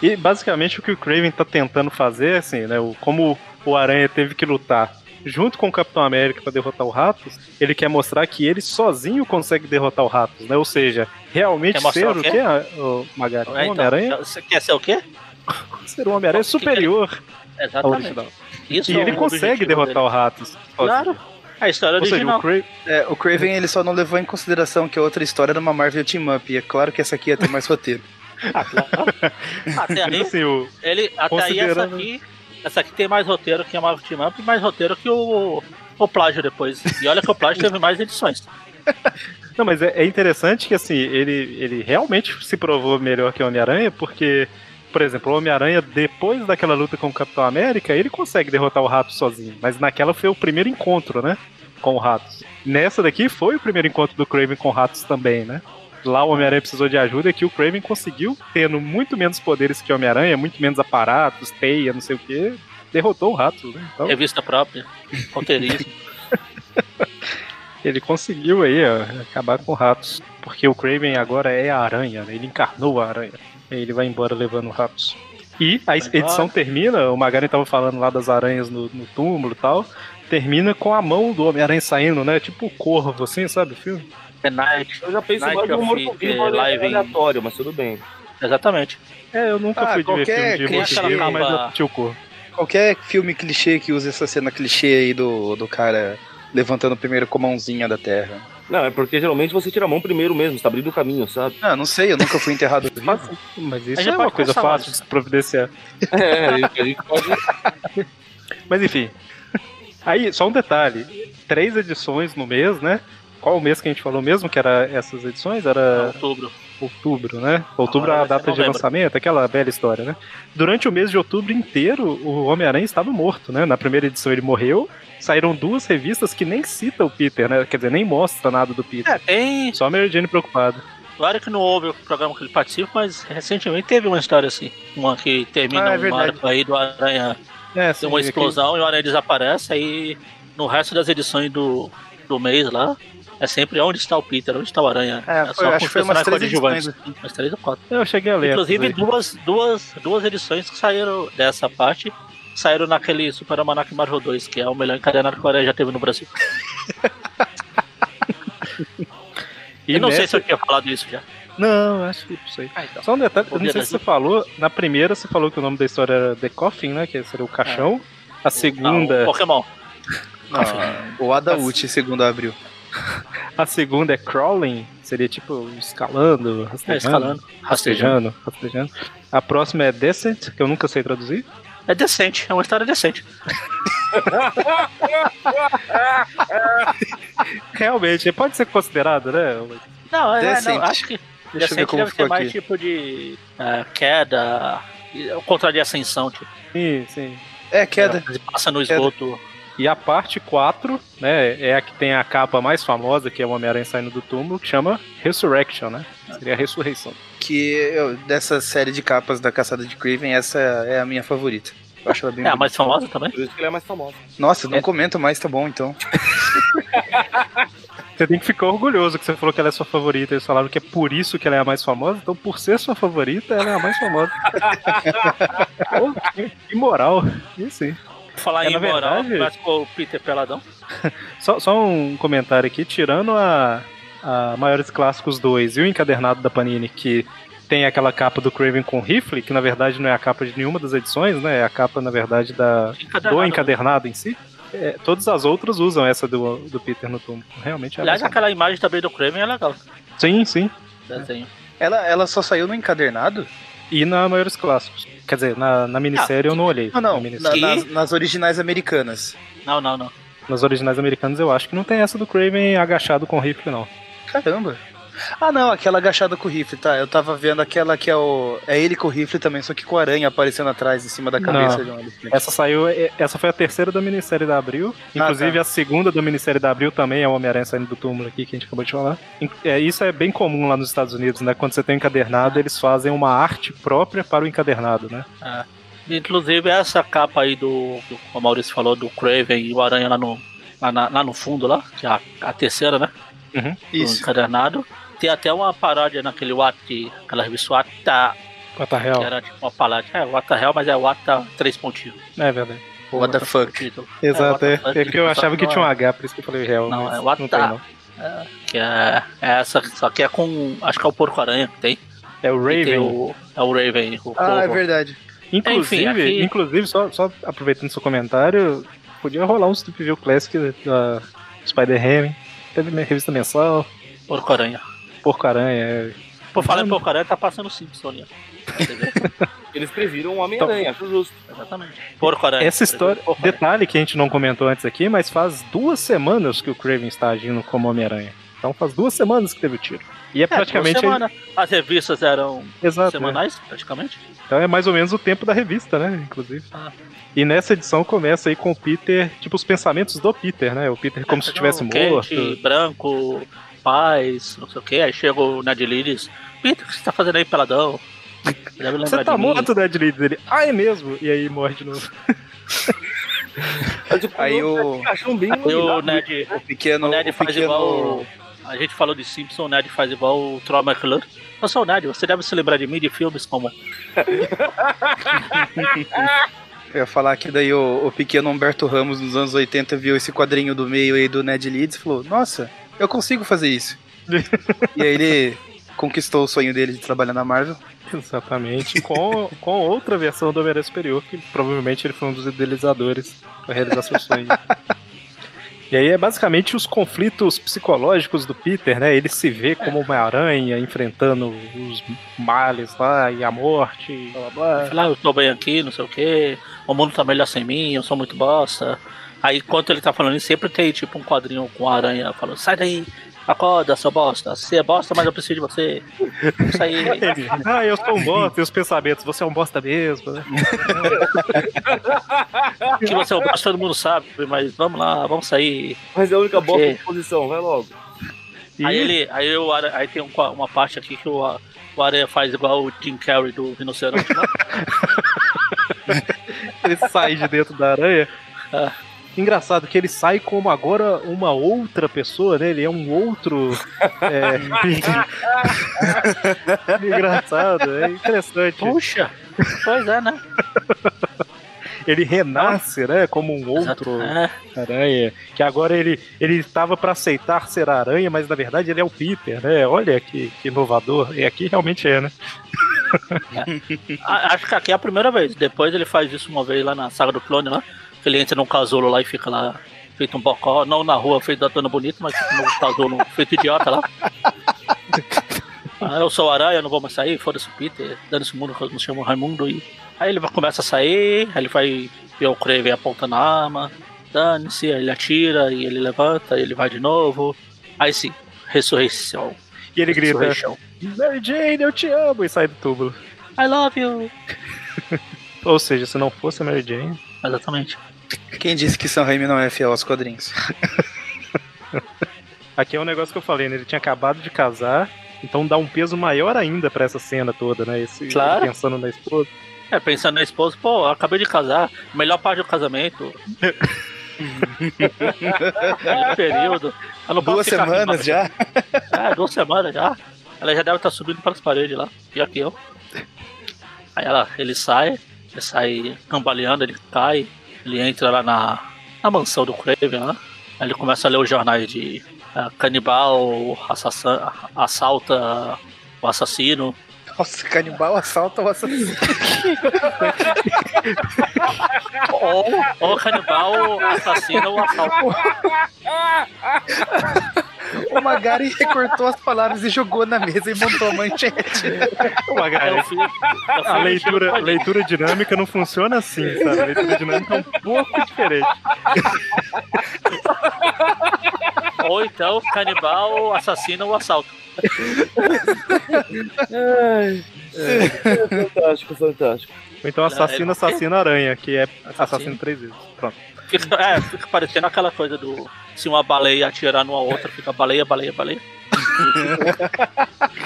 E basicamente o que o Craven tá tentando fazer, assim, né? O, como o Aranha teve que lutar junto com o Capitão América pra derrotar o Ratos, ele quer mostrar que ele sozinho consegue derrotar o Ratos, né? Ou seja, realmente Quer ser o quê? quê, a- o Magari? é, Um então, Homem-Aranha? você quer ser o quê? Ser um Homem-Aranha que ele- superior ao Exatamente. original. Isso E é ele consegue derrotar dele. o Ratos. Claro, a história Ou seja, original. o Craven, É, o Craven, ele só não levou em consideração que a outra história era uma Marvel Team Up. E é claro que essa aqui ia ter mais roteiro. Ah, claro. Até aí, assim, o, ele, até aí essa considerando- aqui, essa aqui tem mais roteiro que a Marvel Team Up e mais roteiro que o, o plágio depois. E olha que o plágio teve mais edições. Não, mas é, é interessante que assim, ele, ele realmente se provou melhor que o Homem-Aranha, porque, por exemplo, o Homem-Aranha, depois daquela luta com o Capitão América, ele consegue derrotar o rato sozinho. Mas naquela foi o primeiro encontro, né? Com o Ratos. Nessa daqui foi o primeiro encontro do Craven com Ratos também, né? Lá o Homem-Aranha precisou de ajuda e aqui o Craven conseguiu, tendo muito menos poderes que o Homem-Aranha, muito menos aparatos, teia, não sei o que, derrotou o Ratos, né? Então, Revista própria, roteirismo. Ele conseguiu aí ó, acabar com ratos. Porque o Craven agora é a aranha, né? Ele encarnou a aranha. E aí ele vai embora levando ratos. E a embora. edição termina, o Magari tava falando lá das aranhas no, no túmulo e tal. Termina com a mão do Homem-Aranha saindo, né? Tipo o corvo, assim, sabe o filme? The Night. Eu já penso Night mais of morto-vivo in- aleatório, mas tudo bem. Exatamente. É, eu nunca Ah, fui de ver filme de morto-vivo, mas eu o corvo. Qualquer filme clichê que use essa cena clichê aí do, do cara levantando primeiro com a mãozinha da terra. Não, é porque geralmente você tira a mão primeiro mesmo, você tá abrindo o caminho, sabe? Ah, não sei, eu nunca fui enterrado vivo. Mas, mas isso é uma coisa fácil mais. de se providenciar. É, a gente pode. Mas enfim. Aí, só um detalhe: três edições no mês, né? Qual o mês que a gente falou mesmo que era essas edições? Era Outubro. outubro, né? Outubro é Agora a vai ser data de novembro. lançamento, aquela velha história, né? Durante o mês de outubro inteiro, o Homem-Aranha estava morto, né? Na primeira edição ele morreu. Saíram duas revistas que nem citam o Peter, né? Quer dizer, nem mostra nada do Peter. É, tem. Só a Mary Jane preocupada. Claro que não houve o programa que ele participa, mas recentemente teve uma história assim. Uma que termina Ah, é um verdade. arco aí do Aranha É, tem uma explosão e o Aranha desaparece, aí no resto das edições do, do mês lá. É sempre onde está o Peter, onde está o Aranha. É, foi- só acho que foi umas três edições. assim. Umas três ou quatro. Eu cheguei a ler. Inclusive, duas, duas, duas edições que saíram dessa parte saíram naquele Super Almanac Marvel 2, que é o melhor encadernado que o Aranha já teve no Brasil. E eu não sei nessa- se eu tinha falado isso já. Não, acho que isso aí. Ah, então. Só um detalhe, eu não sei se você falou, na primeira você falou que o nome da história era The Coffin, né? Que seria o caixão. A Não, segunda, Pokémon. Não, o Adaut, segundo abril. A segunda é Crawling, seria tipo escalando, É, rastejando, escalando, rastejando. rastejando, rastejando. A próxima é Descent, que eu nunca sei traduzir. É decente, é uma história decente. Realmente, pode ser considerado, né? Não, é, não acho que Deixa decente como deve ficou ser mais aqui. tipo de é, queda, o contrário de ascensão, tipo. Sim, sim. É, queda. Ele passa no esgoto. E a parte 4, né, é a que tem a capa mais famosa, que é o Homem-Aranha saindo do túmulo, que chama Resurrection, né? Seria a ressurreição. Que eu, dessa série de capas da Caçada de Craven, essa é a minha favorita. Eu acho ela bem É a bonita. mais famosa também? Por isso que ele é mais famoso. Nossa, não É. comento mais, tá bom então. Você tem que ficar orgulhoso que você falou que ela é sua favorita. Eles falaram que é por isso que ela é a mais famosa. Então, por ser sua favorita, ela é a mais famosa. Pô, que, moral. Isso sim. Falar É, em na moral, verdade- com o Peter Peladão. Só, só um comentário aqui, tirando a, a Maiores Clássicos 2 e o encadernado da Panini, que tem aquela capa do Craven com rifle, que na verdade não é a capa de nenhuma das edições, né? É a capa, na verdade, da, Encadernado, do né? encadernado em si. É, todas as outras usam essa do, do Peter no túmulo. Realmente é Aliás, mais aquela imagem também do Kraven é legal. Sim, sim. Desenho. Ela, ela só saiu no encadernado? E na Maiores Clássicos. Quer dizer, na, na minissérie eu não olhei. Não, não. Na minissérie. na- nas, nas originais americanas. Não, não, não. Nas originais americanas eu acho que não tem essa do Craven agachado com rifle, não. Caramba. Ah, não, aquela agachada com o rifle, tá? Eu tava vendo aquela que é o. É ele com o rifle também, só que com a aranha aparecendo atrás, em cima da cabeça Não. de um. Essa saiu. Essa foi a terceira da minissérie da Abril. Inclusive, tá. a segunda da minissérie da Abril também é o Homem-Aranha saindo do túmulo aqui, que a gente acabou de falar. É, isso é bem comum lá nos Estados Unidos, né? Quando você tem um encadernado, eles fazem uma arte própria para o encadernado, né? Inclusive essa capa aí do, como o Maurício falou, do Craven e o Aranha lá no, lá, lá no fundo lá, que é a, a terceira, né? Do Isso. encadernado. Tem até uma paródia naquele Watt, aquela revista a que real. era tipo uma paródia. É, Wata Real, mas é Wata 3 pontinhos. É verdade. What the fuck? Título. Exato, É, é. what the fuck, É que eu achava que tinha um é- H, por isso que eu falei real. Não, é what não tem, the- não. Que é, é essa, só que é com. Acho que é o Porco-Aranha que tem. É o Raven. o, é o Raven, o Ah, é povo. verdade. Inclusive, Enfim, aqui- inclusive só, só aproveitando seu comentário, podia rolar um Stupid View Classic da Spider-Ham. Teve minha revista mensal. Porco-Aranha. Porco-Aranha. é. Por falar em Mano. Porco-Aranha, tá passando o Simpson ali. Eles previram um Homem-Aranha, acho justo. Exatamente. Porco-Aranha. Essa história. Porco-Aranha. Detalhe que a gente não comentou antes aqui, mas faz duas semanas que o Craven está agindo como Homem-Aranha. Então faz duas semanas que teve o tiro. E é, É, praticamente. duas semanas. As revistas eram Exato. é. semanais, praticamente. Então é mais ou menos o tempo da revista, né? Inclusive. Ah. E nessa edição começa aí com o Peter, tipo, os pensamentos do Peter, né? O Peter como se estivesse Quente, morto. branco, paz, não sei o que. Aí chega o Ned Lee diz: Peter, o que você tá fazendo aí, peladão? Você tá morto, Ned Leeds? Ele, ah, é mesmo? E aí morre de novo. Aí o, Aí o. Ned, o pequeno. o Ned o faz pequeno... igual. A gente falou de Simpson, o Ned faz igual o Troy McClure. Eu sou o Ned, você deve se lembrar de mim de filmes como. Eu ia falar que daí o, o pequeno Humberto Ramos nos anos 80 viu esse quadrinho do meio aí do Ned Leeds e falou: Nossa, eu consigo fazer isso. e aí ele conquistou o sonho dele de trabalhar na Marvel. Exatamente. Com, com outra versão do Homem-Aranha Superior, que provavelmente ele foi um dos idealizadores para realizar seu sonho. E aí é basicamente os conflitos psicológicos do Peter, né? Ele se vê como uma aranha enfrentando os males lá e a morte. Lá, eu tô bem aqui, não sei o que. O mundo tá melhor sem mim, eu sou muito bosta. Aí, enquanto ele tá falando sempre tem tipo um quadrinho com a aranha falando: sai daí, acorda, seu bosta. Você é bosta, mas eu preciso de você. Isso aí. Ele, ah, eu sou um bosta, e os pensamentos, você é um bosta mesmo, né? que você é um bosta, todo mundo sabe, mas vamos lá, vamos sair. Mas é a única bosta de posição, vai logo. E Aí ele, aí, o Aranha- aí tem um uma parte aqui que o, o Aranha faz igual o Jim Carrey do Rinoceronte. lá. ele sai de dentro da aranha. Ah. Engraçado que ele sai como agora uma outra pessoa, né? Ele é um outro. É... Engraçado, é interessante. Puxa! Pois é, né? Ele renasce, né? Como um outro É, aranha. Que agora ele ele estava para aceitar ser a aranha, mas na verdade ele é o Peter, né? Olha que, que inovador. E aqui realmente é, né? a- acho que aqui é a primeira vez. Depois ele faz isso uma vez lá na saga do clone lá. Que ele entra num casulo lá e fica lá feito um bocó. Não na rua feito da dona bonita, mas fica no casulo feito idiota lá. Ah, eu sou o aranha, não vou mais sair, foda-se o Peter, dane-se o mundo, que eu me chamo Raimundo. E... Aí ele começa a sair, aí ele vai ver o Kraven apontando a arma, dane-se, aí ele atira e ele levanta, e ele vai de novo. Aí sim, ressurreição. E ele grita. Mary Jane, eu te amo! E sai do túmulo. I love you. Ou seja, se não fosse a Mary Jane. Exatamente. Quem disse que Sam Raimi não é fiel aos quadrinhos? Aqui é um negócio que eu falei, né? Ele tinha acabado de casar, então dá um peso maior ainda pra essa cena toda, né? Esse, Claro. pensando na esposa. É, pensando na esposa, pô, eu acabei de casar, melhor parte do casamento. Melhor período. Duas semanas já. É, duas semanas já. Ela já deve estar subindo pelas paredes lá, pior que eu. Aí ela, ele sai, ele sai cambaleando, ele cai, ele entra lá na, na mansão do Craven. Aí ele começa a ler os jornais de ah, canibal, assassin, assalta o assassino. Nossa, canibal assalta o assassino. Ou, ou canibal assassina o assalto. O Magari recortou as palavras e jogou na mesa e montou a manchete. Eu galera, fiz, eu a leitura, um leitura dinâmica não funciona assim, sabe? A leitura dinâmica é um pouco diferente. Ou então canibal assassina o assalto. Ai, é, fantástico, fantástico. Ou então assassino, assassino aranha, que é assassino três vezes. Pronto. Fica, é, fica parecendo aquela coisa do. Se uma baleia atirar numa outra, fica baleia, baleia, baleia.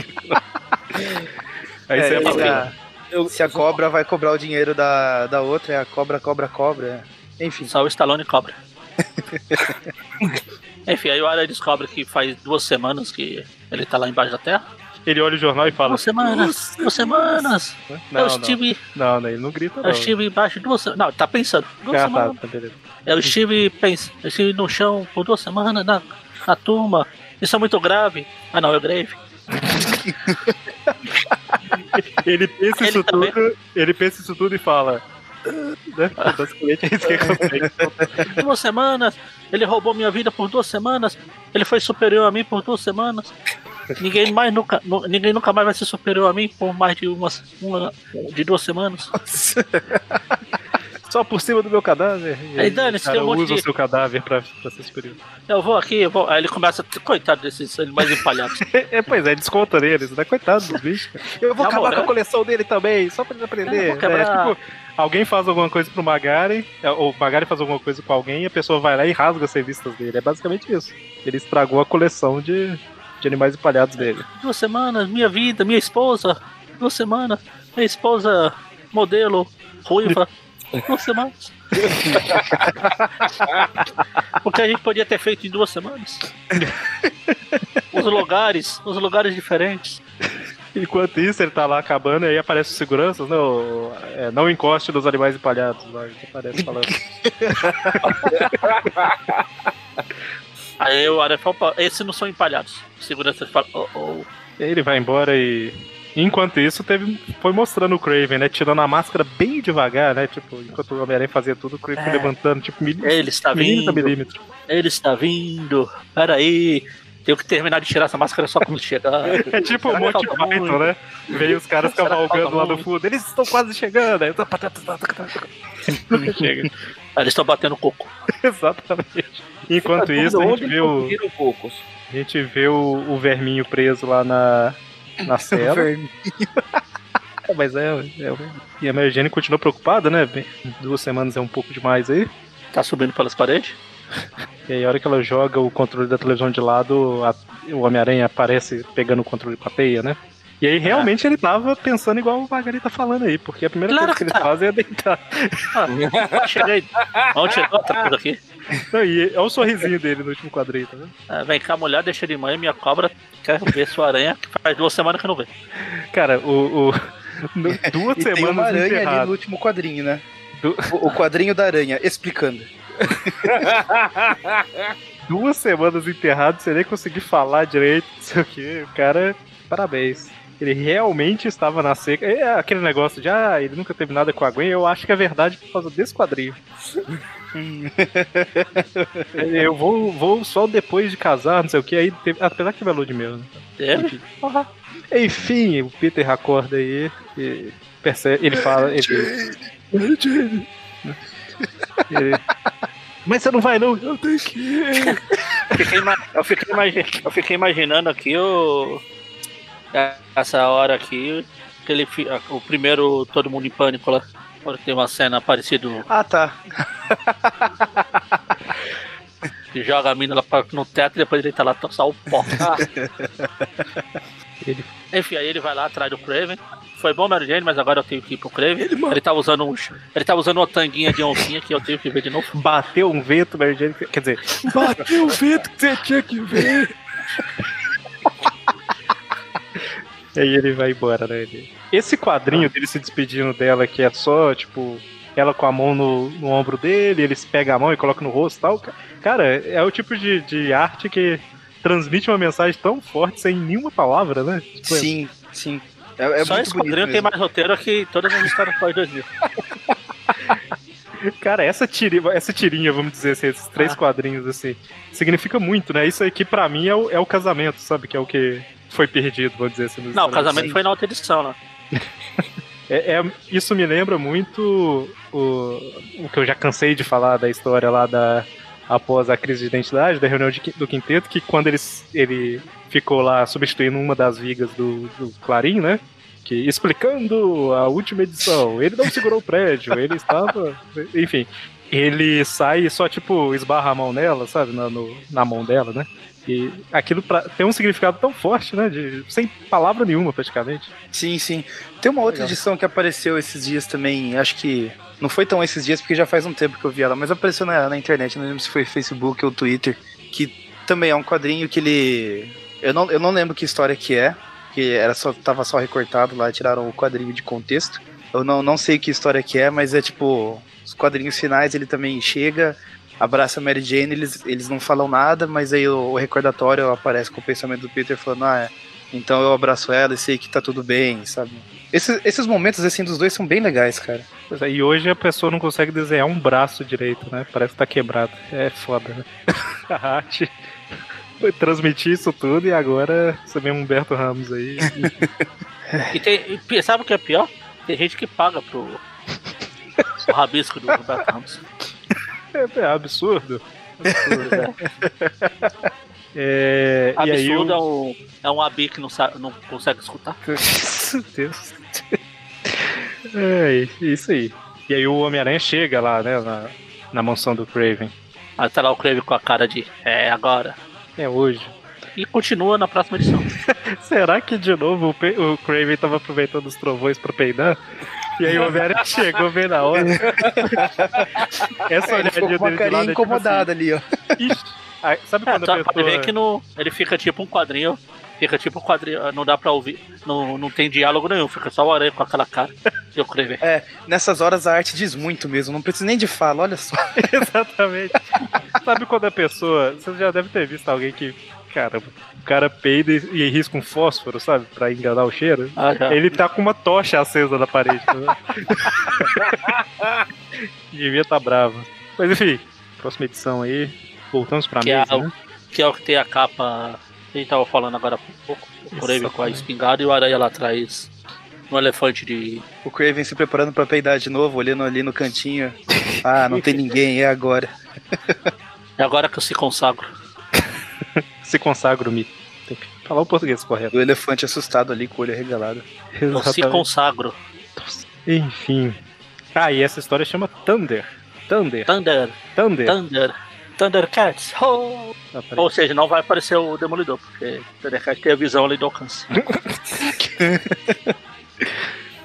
Aí É, você é a- Eu- se a cobra vai cobrar o dinheiro da, da outra, é a cobra, cobra, cobra. Enfim. Só o Stallone cobra. Enfim, aí o Aranha descobre que faz duas semanas que ele tá lá embaixo da terra. Ele olha o jornal e fala. Duas semanas, duas semanas. Não, eu não, estive. não, não, ele não grita, não. Eu estive embaixo duas semanas. Não, ele tá pensando. Duas Ah, tá, semanas. tá, beleza. Eu estive pens... eu estive no chão por duas semanas na, na turma. Isso é muito grave. Ah não, é grave. Ele pensa Ele isso também- tudo, ele pensa isso tudo e fala. Né? Basicamente é isso que acontece. Duas semanas. Ele roubou minha vida por duas semanas. Ele foi superior a mim por duas semanas. Ninguém mais nunca, nu- ninguém nunca mais vai ser superior a mim por mais de umas, uma, de duas semanas. Só por cima do meu cadáver. Aí, Dani, cara tem um monte usa de- o seu cadáver pra, pra ser superior. Eu vou aqui, eu vou. Aí ele começa. Coitado desses mais empalhados. É, pois é, desconta neles, né? Coitado dos bichos. Eu vou Na acabar moral. com a coleção dele também, só pra vou quebrar. né? Tipo, alguém faz alguma coisa pro Magari, é, ou o Magari faz alguma coisa com alguém e a pessoa vai lá e rasga as revistas dele. É basicamente isso. Ele estragou a coleção de, de animais empalhados dele. Duas semanas, minha vida, minha esposa. Duas semanas, minha esposa, modelo, ruiva. Duas semanas. o que a gente podia ter feito em duas semanas? Os lugares, os lugares diferentes. Enquanto isso, ele tá lá acabando e aí aparece os seguranças, né? o- é, não encoste nos animais empalhados. Lá, aparece falando. Aí o Aranha fala, "Opa, esses não são empalhados. O segurança fala, oh, oh. Ele vai embora e. Enquanto isso, teve, foi mostrando o Craven, né? Tirando a máscara bem devagar, né? Tipo, enquanto o Homem-Aranha fazia tudo, o Craven foi É. levantando, tipo. Ele está vindo, milímetro. ele está vindo. Pera aí, tenho que terminar de tirar essa máscara só quando chegar. É tipo o Monty Python, né? Veio os caras cavalgando lá no fundo. Eles estão quase chegando. Aí... Chega. Aí eles estão batendo coco. Exatamente. Enquanto isso, a gente vê o, a gente vê o, o verminho preso lá na, na cela. É, Mas é, é o verminho. E a Mary Jane continua preocupada, né? Duas semanas é um pouco demais aí. Tá subindo pelas paredes. E aí, a hora que ela joga o controle da televisão de lado, a- o Homem-Aranha aparece pegando o controle com a teia, né? E aí, realmente, ele tava pensando igual o Margarita tá falando aí, porque a primeira Claro coisa que que ele tá. faz é deitar. Cheguei. Vamos tirar outra coisa aqui. Não, e é o sorrisinho dele no último quadrinho, tá vendo? É, vem cá, mulher, deixa de mãe, minha cobra quer ver sua aranha, que faz duas semanas que eu não vejo. Cara, o. o no- duas E tem semanas uma aranha ali no último quadrinho, né? Du- O, o quadrinho da aranha, explicando. Duas semanas enterrado, sem nem conseguir falar direito, não sei o que. O cara, parabéns. Ele realmente estava na seca. É aquele negócio de, ah, ele nunca teve nada com a Gwen. Eu acho que é verdade por causa desse quadrinho. eu vou, vou só depois de casar, não sei o que. Aí teve, apesar que teve a lua de mel, né? Teve? Enfim, o Peter acorda aí e percebe, ele fala. Ele, ele- Mas você não vai não? Eu tenho que ir. Fiquei ima- eu, fiquei eu fiquei imaginando aqui o. Essa hora aqui, aquele, o primeiro Todo Mundo em Pânico lá. Quando tem uma cena parecida Ah, tá. que joga a mina lá pra- no teto e depois ele tá lá só o pó. Ele- Enfim, aí ele vai lá atrás do Craven. Foi bom, Mary Jane, mas agora eu tenho que ir pro Craven. Ele, tá usando um, ele tá usando uma tanguinha de oncinha que eu tenho que ver de novo. Bateu um vento, Mary Jane, quer dizer, bateu um vento que você tinha que ver. E aí ele vai embora, né? Ele- Esse quadrinho dele se despedindo dela, que é só, tipo, ela com a mão no, no ombro dele, eles pegam a mão e colocam no rosto e tal. ca- Cara, é o tipo de, de arte que transmite uma mensagem tão forte sem nenhuma palavra, né? Tipo, é- Sim, sim. É, é Só esse quadrinho tem mais roteiro que todas as histórias pós 2000. Cara, essa tirinha, essa tirinha, vamos dizer assim, esses três Ah. quadrinhos, assim, significa muito, né? Isso aqui pra mim é o, é o casamento, sabe? Que é o que foi perdido, vamos dizer assim. Não, o casamento Sim. foi na outra edição, né? É, é- isso me lembra muito o, o que eu já cansei de falar da história lá da após a crise de identidade, da reunião de do quinteto, que quando eles, ele ficou lá substituindo uma das vigas do, do Clarim, né? Que explicando a última edição, ele não segurou o prédio, ele estava. Enfim. Ele sai e só, tipo, esbarra a mão nela, sabe? Na, no- na mão dela, né? E aquilo pra- tem um significado tão forte, né? De, sem palavra nenhuma, praticamente. Sim, sim. Tem uma outra Legal. edição que apareceu esses dias também, acho que. Não foi tão esses dias, porque já faz um tempo que eu vi ela, mas apareceu na, na internet, não lembro se foi Facebook ou Twitter, que também é um quadrinho que ele. Eu não, eu não lembro que história que é, que era só, tava só recortado lá, tiraram o quadrinho de contexto. Eu não, não sei que história que é, mas é tipo. Os quadrinhos finais ele também chega, abraça a Mary Jane, eles, eles não falam nada, mas aí o, o recordatório aparece com o pensamento do Peter falando, ah, então eu abraço ela e sei que tá tudo bem, sabe? Esses, esses momentos assim dos dois são bem legais, cara. É, e hoje a pessoa não consegue desenhar um braço direito, né? Parece que tá quebrado. É foda, né? a arte transmitir isso tudo e agora você vê um Humberto Ramos aí. E, tem, e sabe o que é pior? Tem gente que paga pro o rabisco do Roberto Ramos. É, é absurdo. Absurdo. É, e aí Absurdo o- é um, é um abi que não, sabe, não consegue escutar. Meu Deus. É, isso aí. E aí o Homem-Aranha chega lá, né? Na, na mansão do Craven. Aí tá lá o Crave com a cara de é agora. É hoje. E continua na próxima edição. Será que de novo o, Pe- o Craven tava aproveitando os trovões pra peidar? E aí o Homem-Aranha chegou bem na hora. Essa É, ele ficou olhadinha com uma carinha é incomodada ali, ó. assim, "Ixi". Aí, sabe É, quando tu a pessoa... que no, ele fica tipo um quadrinho. Fica tipo um quadrinho, não dá pra ouvir. Não, não tem diálogo nenhum, fica só o aranha com aquela cara. E o Crave. É, nessas horas a arte diz muito mesmo, não precisa nem de fala, olha só. Exatamente. Sabe quando a pessoa. Você já deve ter visto alguém que. Cara, o cara peida e, e risca um fósforo, sabe? Pra enganar o cheiro. Ah. Ele tá com uma tocha acesa na parede. Né? Devia tá bravo. Mas enfim, próxima edição aí. Voltamos pra Que é mesa, o- né? Que é o que tem a capa. A gente tava falando agora há pouco. O Crave com a espingarda e o aranha lá atrás. Um elefante de. O Craven se preparando pra peidar de novo, olhando ali no cantinho. Ah, não tem ninguém, é agora. É agora que eu se consagro. Se mito. Tem que falar o português correto. O elefante assustado ali com o olho arregalado. Eu se consagro. Enfim. Ah, e essa história chama Thunder. Thunder. Thunder, Thunder. Thunder, Thundercats. Oh! Aparece. Ou seja, não vai aparecer o Demolidor, porque o Thundercat tem a visão ali do alcance.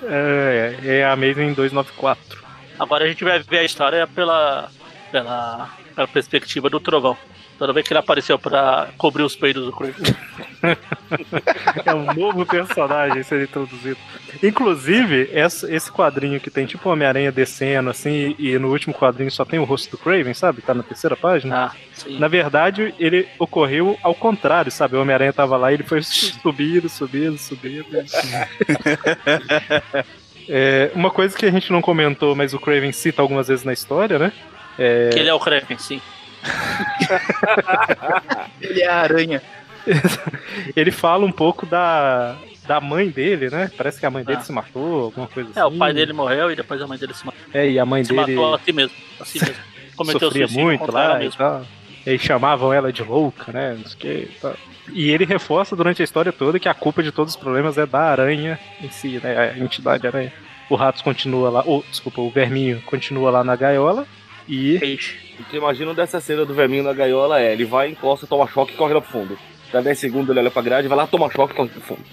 É, é a Amazing 294. Agora a gente vai ver a história pela. pela pela perspectiva do trovão. Toda vez que ele apareceu pra cobrir os peidos do Craven. É um novo personagem sendo introduzido. Inclusive, esse quadrinho que tem tipo o Homem-Aranha descendo, assim, e no último quadrinho só tem o rosto do Craven, sabe? Tá na terceira página. Ah. Na verdade, ele ocorreu ao contrário, sabe? O Homem-Aranha tava lá e ele foi subindo, subindo, subindo. É, uma coisa que a gente não comentou, mas o Craven cita algumas vezes na história, né? É, Que ele é o Craven, sim. Ele é a aranha. ele fala um pouco da, da mãe dele, né? Parece que a mãe dele Ah. se matou, alguma coisa assim. É, o pai dele morreu e depois a mãe dele se matou. É, e a mãe Se dele matou a si mesmo. A si mesmo. Cometeu sofria suicídio muito lá e mesmo. tal. E aí chamavam ela de louca, né? Não sei o que e tal. E ele reforça durante a história toda que a culpa de todos os problemas é da aranha em si, né? A entidade aranha. O Ratos continua lá, ou, desculpa, o Verminho continua lá na gaiola e Peixe. Você imagina dessa cena do verminho na gaiola é, ele vai, encosta, toma choque e corre lá pro fundo. Dá 10 segundos, ele olha pra grade, vai lá, toma choque e corre pro fundo.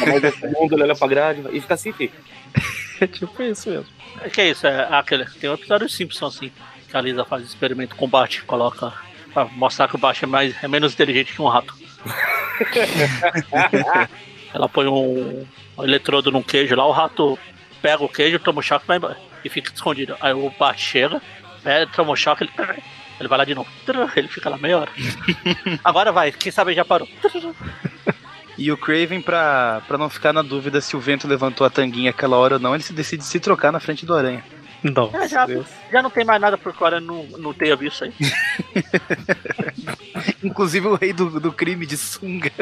Dá mais 10 segundos, ele olha pra grade e fica assim, fica. é tipo isso mesmo. É que é isso, é aquele. Tem um episódio Simpsons assim, que a Lisa faz experimento com o Bart, coloca. Pra mostrar que o Bart é, mais, é menos inteligente que um rato. Ela põe um, um eletrodo num queijo lá, o rato pega o queijo, toma o choque e vai embora. E fica escondido. Aí o Bart chega, toma o choque, ele, ele vai lá de novo. Ele fica lá meia hora. Agora vai, quem sabe já parou. E o Craven, pra, pra não ficar na dúvida se o vento levantou a tanguinha aquela hora ou não, ele se decide se trocar na frente do aranha. Não. É, já, já não tem mais nada porque o cara não, não tenha visto aí. Inclusive o rei do, do crime de sunga.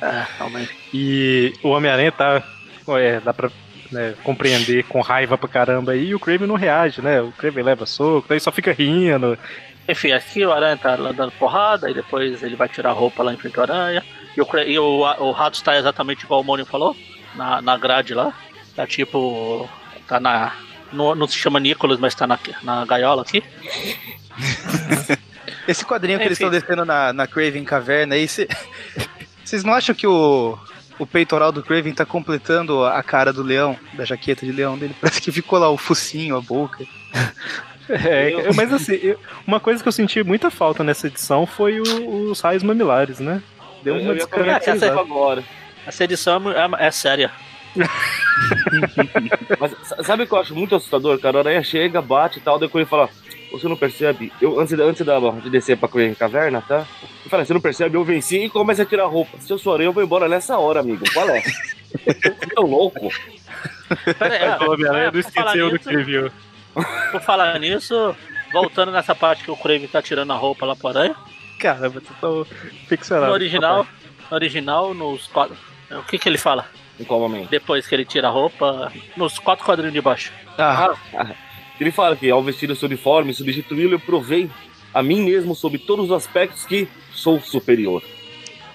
É, realmente. E o Homem-Aranha tá. É, dá pra né, compreender com raiva pra caramba aí, e o Craven não reage, né? O Craven leva soco, daí só fica rindo. Enfim, aqui o Aranha tá lá dando porrada, e depois ele vai tirar a roupa lá em frente ao Aranha. E o, e o, o Rato está exatamente igual o Mônio falou, na, na grade lá. Tá tipo. Tá na. Não, não se chama Nicholas, mas tá na, na gaiola aqui. Esse quadrinho que eles Enfim. estão descendo na, na Craven Caverna aí, cê- vocês não acham que o, o peitoral do Craven tá completando a cara do leão, da jaqueta de leão dele? Parece que ficou lá o focinho, a boca. É, mas assim, eu- uma coisa que eu senti muita falta nessa edição foi o- os raios mamilares, né? Deu Eu uma isso descaracterizada. agora. Essa edição é, é séria. Mas sa- sabe o que eu acho muito assustador, cara? A aranha chega, bate e tal, depois ele fala, você não percebe? Eu, antes, antes da, de descer pra Caverna, tá? Eu falei, você não percebe? Eu venci e começa a tirar a roupa. Se eu sou aranha, eu vou embora nessa hora, amigo. Qual é? Você é louco? Pera aí, O Homem-Aranha não por falar esqueceu do que viu. Por falar nisso, voltando nessa parte que o Craven tá tirando a roupa lá pro Aranha. Caramba, tu tá ficcionado. No original, no original, nos quadros. O que que ele fala? Em qual momento? Depois que ele tira a roupa, nos quatro quadrinhos de baixo. Ah, Ele fala que ao vestir o seu uniforme, substituí-lo, eu provei a mim mesmo sob todos os aspectos que sou superior.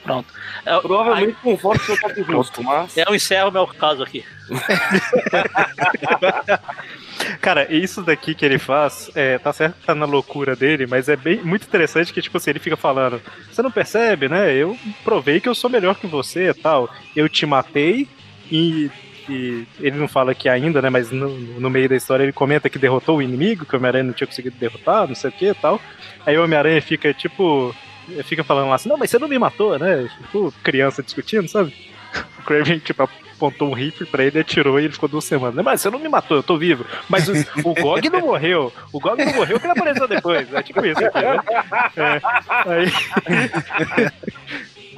Pronto. É, Provavelmente com forte sotaque rosto, mas... aí eu encerro meu caso aqui. Cara, isso daqui que ele faz, é, tá certo que tá na loucura dele, mas é bem muito interessante que, tipo assim, ele fica falando, você não percebe, né? Eu provei que eu sou melhor que você e tal. Eu te matei e, e ele não fala aqui ainda, né? Mas no, no meio da história ele comenta que derrotou o inimigo, que o Homem-Aranha não tinha conseguido derrotar, não sei o que e tal. Aí o Homem-Aranha fica, tipo, fica falando lá assim, não, mas você não me matou, né? Tipo, criança discutindo, sabe? O Craven, tipo, apontou um rifle pra ele, atirou e ele ficou duas semanas. Mas você não me matou, eu tô vivo. Mas o, o Gog não morreu. O Gog não morreu, que ele apareceu depois. É tipo isso né? É, aí,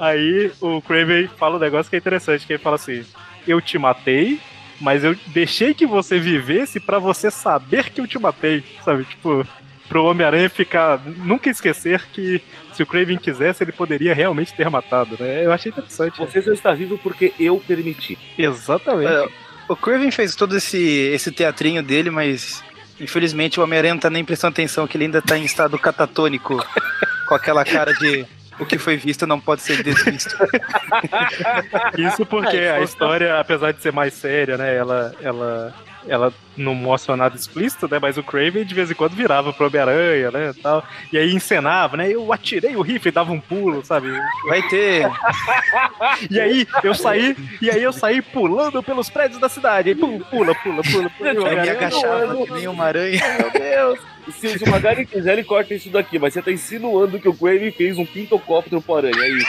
aí o Craven fala um negócio que é interessante, que ele fala assim, eu te matei, mas eu deixei que você vivesse pra você saber que eu te matei, sabe? Tipo, pro Homem-Aranha ficar, nunca esquecer que se o Craven quisesse, ele poderia realmente ter matado, né? Eu achei interessante. Você só está vivo porque eu permiti. Exatamente. É, o Craven fez todo esse, esse teatrinho dele, mas infelizmente o Homem-Aranha não tá nem prestando atenção, que ele ainda tá em estado catatônico, com aquela cara de o que foi visto não pode ser desvisto. Isso porque a história, apesar de ser mais séria, né? Ela, ela ela não mostra nada explícito, né? Mas o Craven de vez em quando virava pro Homem-Aranha, né? Tal, e aí encenava, né? Eu atirei o rifle e dava um pulo, sabe? Vai ter. E aí eu saí, e aí eu saí pulando pelos prédios da cidade. Aí, pum, pula, pula, pula, pula. e Vai me agachava que nem uma aranha. Meu Deus. Se, se o Magari quiser, ele corta isso daqui, mas você tá insinuando que o Craven fez um pintocóptero pro aranha, é isso.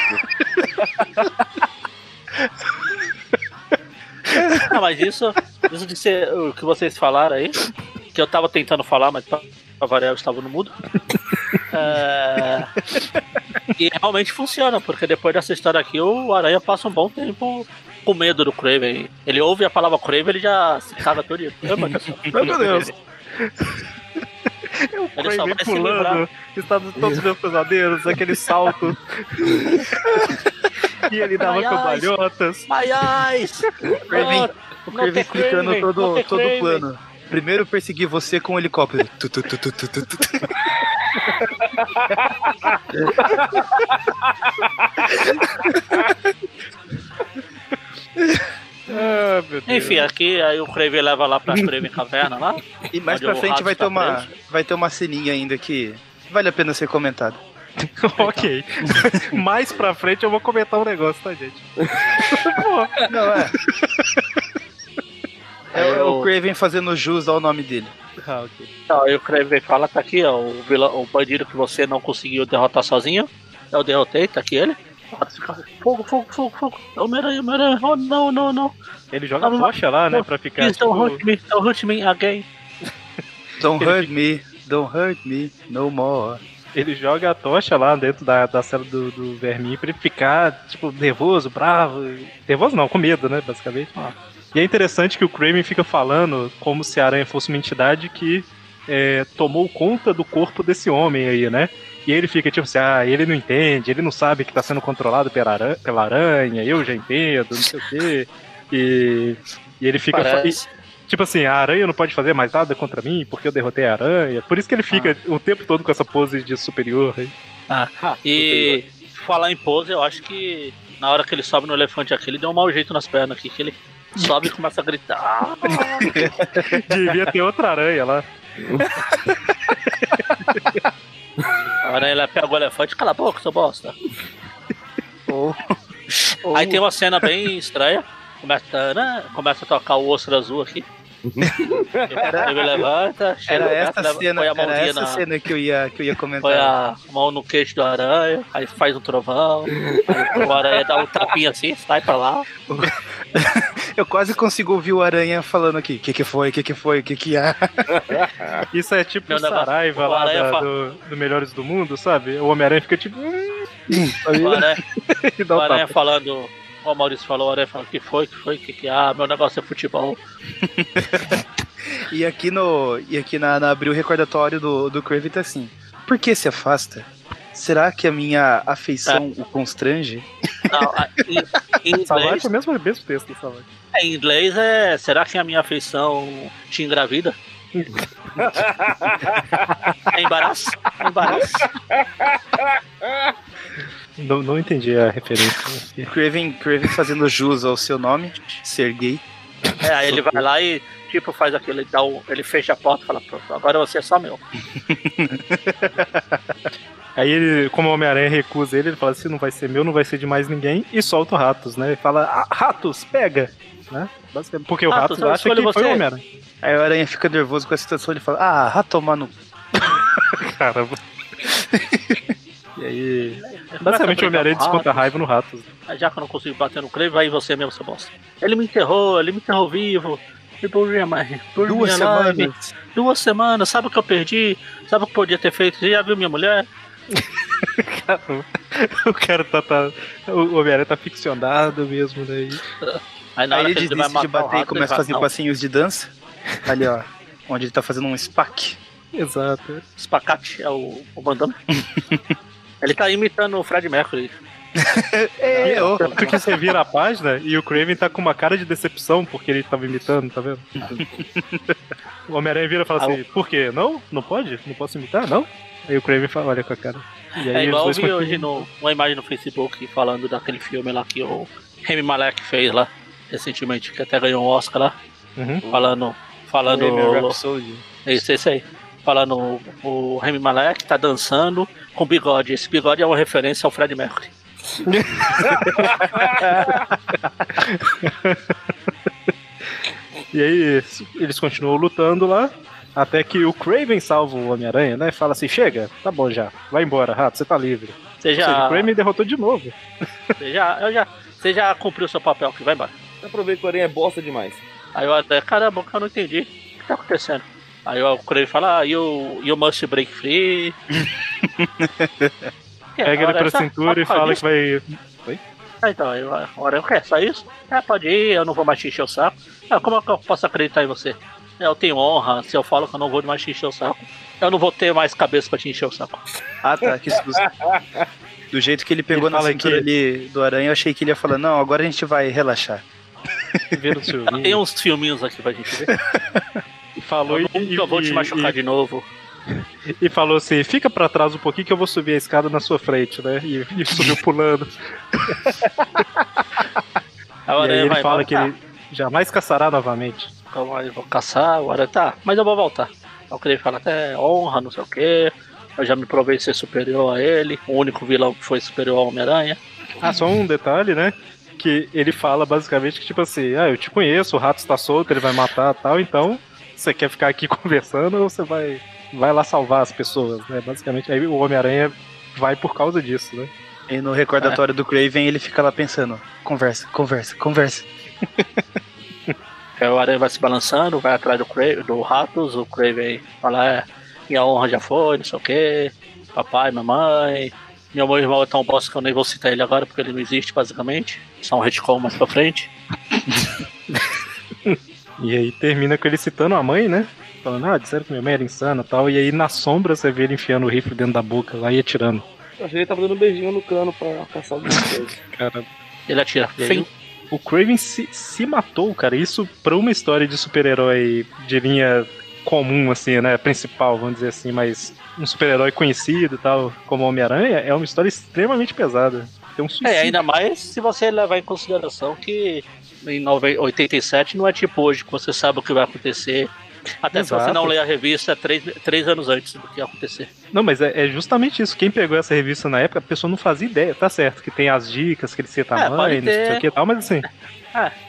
Não, mas isso, isso de ser o que vocês falaram aí, que eu tava tentando falar, mas pra, pra variar eu estava no mudo. É, E realmente funciona, porque depois dessa história aqui, o Aranha passa um bom tempo com medo do Craven. Ele ouve a palavra Craven, ele já se caga todo dia. Meu Deus. O Ele pulando, está todos os meus pesadelos, aquele salto. e ele dava Ai, ai. cambalhotas. My eyes! O o explicando todo, todo o plano. Primeiro persegui você com um helicóptero. Tu, tu, tu, tu, tu, tu, tu. Ah. Enfim, aqui aí o Craven leva lá pra Craven Caverna lá. E mais pra frente rato vai ter, tá uma, preso. vai ter uma ceninha ainda que vale a pena ser comentado. ok. Mais pra frente eu vou comentar um negócio, tá, gente? Pô, Não, é. É o Craven fazendo jus ao nome dele. ah, ok. Então, aí o Craven fala, tá aqui, ó, o, vilão, o bandido que você não conseguiu derrotar sozinho. Eu derrotei, tá aqui ele. Ah, Fogo, fogo, fogo, fogo. Homem-Aranha, Homem-Aranha. Oh, não, não, não. Ele joga a tocha lá, né, pra ficar. Please don't tipo, hurt me, don't hurt me again. Don't hurt me, don't hurt me, no more. Ele joga a tocha lá dentro da, da cela do, do verminho pra ele ficar, tipo, nervoso, bravo. Nervoso não, com medo, né, basicamente. E é interessante que o Kraven fica falando como se a aranha fosse uma entidade que é, tomou conta do corpo desse homem aí, né? E ele fica tipo assim, ah, ele não entende, ele não sabe que tá sendo controlado pela aranha, pela aranha eu já entendo, não sei o quê. E, e ele fica. Parece. e, tipo assim, a aranha não pode fazer mais nada contra mim porque eu derrotei a aranha. Por isso que ele fica o tempo todo com essa pose de superior aí. E falar em pose, eu acho que na hora que ele sobe no elefante aqui, ele deu um mau jeito nas pernas aqui, que ele sobe e começa a gritar. Devia ter outra aranha lá. Aranha ela pega o elefante, cala a boca, seu bosta. Ou, Aí tem uma cena bem estranha. Começa, tarã, começa a tocar o ostra azul aqui. Ele levanta, chega era essa leva- cena, era essa na, cena que eu ia, que eu ia comentar. põe a mão no queixo do aranha, aí faz um trovão, aí o aranha dá um tapinha assim, sai pra lá. Eu quase consigo ouvir o Aranha falando aqui. O que, que foi? O que, que foi? O que, que há? Isso é tipo Meu o negócio- Saraiva o lá da- fa- do, do Melhores do Mundo, sabe? O Homem-Aranha fica tipo. O aranha, o aranha falando, como o Maurício falou, o falando, que foi, que foi, que que ah, meu negócio é futebol. E aqui no. E aqui na, na abril recordatório do, do Craven tá assim. Por que se afasta? Será que a minha afeição o constrange? Não, em, em inglês, é o mesmo, texto do Salvate. em inglês é, será que a minha afeição te engravida? É embaraço? É embaraço? Não, não entendi a referência. Craven, Craven fazendo jus ao seu nome, ser gay. É, aí ele vai lá e tipo faz aquilo, ele, dá um, ele fecha a porta e fala, pronto, agora você é só meu. Aí ele, como o Homem-Aranha recusa ele, ele fala assim: não vai ser meu, não vai ser de mais ninguém, e solta o Ratos, né? Ele fala: ah, Ratos, pega! Né? Basicamente, porque o Ratos, Ratos acha que escolho foi você. o Homem-Aranha. Aí o Aranha fica nervoso com a situação ele fala: Ah, rato tomar no. Caramba. e aí. Basicamente o Homem-Aranha desconta raiva no Ratos. Aí já que eu não consigo bater no Crave, vai você mesmo, seu bosta. Ele me enterrou, ele me enterrou vivo. E por minha mãe, por Duas minha live. semanas. Duas semanas, sabe o que eu perdi? Sabe o que podia ter feito? Você já viu minha mulher? Caramba. O cara tá. tá o Homem-Aranha tá ficcionado mesmo, né? E- Aí na Aí ele ele desiste de bater e rato, começa a fazer fala, passinhos de dança. Ali, ó. Onde ele tá fazendo um spac. Exato. não, Spacate é o, o Van Damme. ele tá imitando o Fred Mercury. É, ô. Tanto que você vira a página e o Craven tá com uma cara de decepção porque ele tava imitando, tá vendo? o Homem-Aranha vira e fala assim: por quê? Não? Não pode? Não posso imitar? Não? Aí o Craven fala: olha com a cara. E aí É igual eu vi hoje no, uma imagem no Facebook falando daquele filme lá que o Remy Malek fez lá, recentemente, que até ganhou um Oscar lá, Uhum. falando falando. Bohemian Rhapsody. Isso, esse aí. Falando o, o Remy Malek tá dançando com bigode. Esse bigode é uma referência ao Fred Mercury. E aí eles continuam lutando lá, até que o Craven salva o Homem-Aranha, né? E fala assim: chega, tá bom já, vai embora, rato, você tá livre. Você Ou seja, já, o Craven derrotou de novo. você já, eu já, você já cumpriu seu papel aqui, vai embora. Ver que o Aranha é bosta demais. Aí eu até, caramba, eu não entendi. O que tá acontecendo? Aí o Craven fala, ah, you, you must break free. Pega ele pra cintura e fala que vai. Ah, então, eu quero só isso? É, pode ir, eu não vou mais te encher o saco. Ah, como é que eu posso acreditar em você? Eu tenho honra, se eu falo que eu não vou mais te encher o saco, eu não vou ter mais cabeça pra te encher o saco. Ah, tá, que susto. Do jeito que ele pegou Ele na cintura que- ali do aranha, eu achei que ele ia falar, não, agora a gente vai relaxar. Tem uns filminhos aqui pra gente ver. E falou Eu e, nunca vou te e- machucar de novo. e, e falou assim: fica pra trás um pouquinho que eu vou subir a escada na sua frente, né? E, e subiu pulando. O e aí Aranha ele fala embora, que ele jamais caçará novamente. Então eu vou caçar, agora tá, mas eu vou voltar. Eu queria falar até honra, não sei o que. Eu já me provei ser superior a ele, o único vilão que foi superior ao Homem-Aranha. Ah, só um detalhe, né? Que ele fala basicamente que, tipo assim, ah, eu te conheço, o rato está solto, ele vai matar tal, então você quer ficar aqui conversando ou você vai, vai lá salvar as pessoas, né? Basicamente, aí o Homem-Aranha vai por causa disso, né? E no recordatório do Craven, ele fica lá pensando, conversa, conversa, conversa. Aí o Aranha vai se balançando, vai atrás do, Cra do Ratos, o Craven fala, é, minha honra já foi, não sei o que, papai, mamãe. Meu meu irmão é tão bosta que eu nem vou citar ele agora porque ele não existe, basicamente. Só um retcon mais pra frente. E aí termina com ele citando a mãe, né? Falando, ah, disseram que minha mãe era insana e tal. E aí na sombra você vê ele enfiando o rifle dentro da boca lá e atirando. Eu achei que ele tava dando um beijinho no cano pra caçar alguma coisa. Cara, Ele atira. Fim. o Craven se, se matou, cara. Isso pra uma história de super-herói de linha comum, assim, né? Principal, vamos dizer assim, mas um super-herói conhecido e tal, como Homem-Aranha, é uma história extremamente pesada. Tem um suicídio. É, ainda mais se você levar em consideração que em nove- 87 não é tipo hoje, que você sabe o que vai acontecer. Até se você Exato. não ler a revista é três, três anos antes do que ia acontecer. Não, mas é, é justamente isso. Quem pegou essa revista na época, a pessoa não fazia ideia. Tá certo, que tem as dicas, que ele cita a É, mãe, pode não sei ter. o que e tal, mas assim.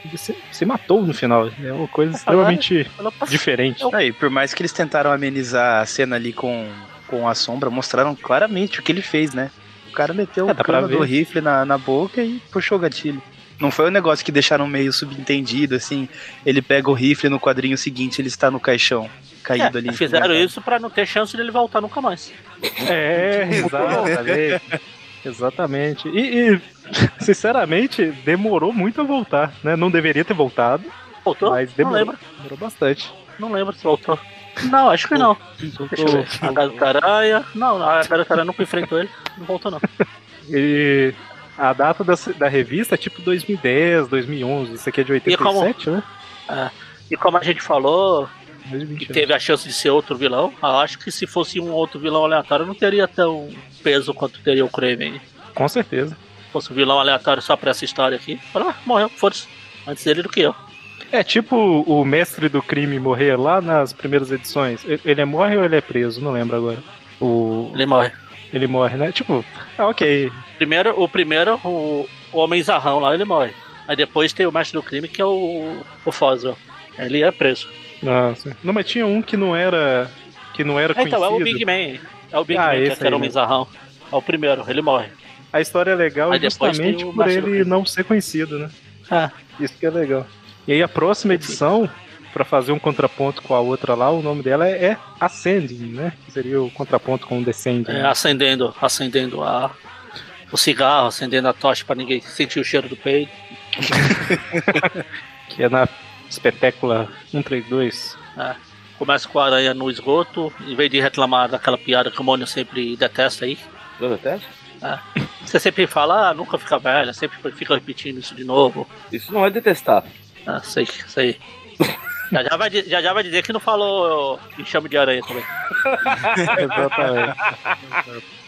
Ele se, se matou no final. É uma coisa extremamente diferente. Eu- Aí, por mais que eles tentaram amenizar a cena ali com, com a sombra, mostraram claramente o que ele fez, né? O cara meteu É, o cano do rifle na, na boca e puxou o gatilho. Não foi um negócio que deixaram meio subentendido, assim. Ele pega o rifle no quadrinho seguinte, ele está no caixão, caído É, ali. fizeram ensanguentado. isso pra não ter chance dele voltar nunca mais. É, exatamente. exatamente. E, e, sinceramente, demorou muito a voltar, né? Não deveria ter voltado, Voltou? mas não demorou, lembro. demorou bastante. Não lembro se voltou. Não, acho que não. Deixa eu ver. A Garota Aranha. Não, a Garota Aranha nunca enfrentou ele. Não voltou, não. E a data da, da revista é tipo 2010, 2011. Isso aqui é de 87, né? E como a gente falou, 2020, que teve a chance de ser outro vilão, eu acho que se fosse um outro vilão aleatório, não teria tão peso quanto teria o Kraven. Com certeza. Se fosse um vilão aleatório só pra essa história aqui, fala, ah, morreu, foda-se. Antes dele do que eu. É tipo o mestre do crime morrer lá nas primeiras edições. Ele- é morre ou ele é preso? Não lembro agora. O... Ele morre. Ele morre, né? Tipo, ah, ok. Primeiro, o primeiro, o, o Homem Zarrão lá, ele morre. Aí depois tem o mestre do crime, que é o, o Foswell. Ele é preso. Nossa. Não, mas tinha um que não era. Que não era É, então, é o conhecido. Big Man. É o Big Ah, Man, que era o Homem. Zarrão. É o primeiro, ele morre. A história é legal Aí justamente por ele não ser conhecido, né? Ah, Isso que é legal. E aí a próxima edição, pra fazer um contraponto com a outra lá, o nome dela é, é Ascending, né? Que seria o contraponto com o Descending. é, acendendo, acendendo a, o cigarro, acendendo a tocha pra ninguém sentir o cheiro do peito. Que é na espetácula 132. Começa com a aranha no esgoto, em vez de reclamar daquela piada que o Mônio sempre detesta aí. Não detesta? Você sempre fala, ah, nunca fica velha, sempre fica repetindo isso de novo. Isso não é detestar. Ah, sei, sei. Já já, vai, já já vai dizer que não falou enxame de aranha também. Exatamente.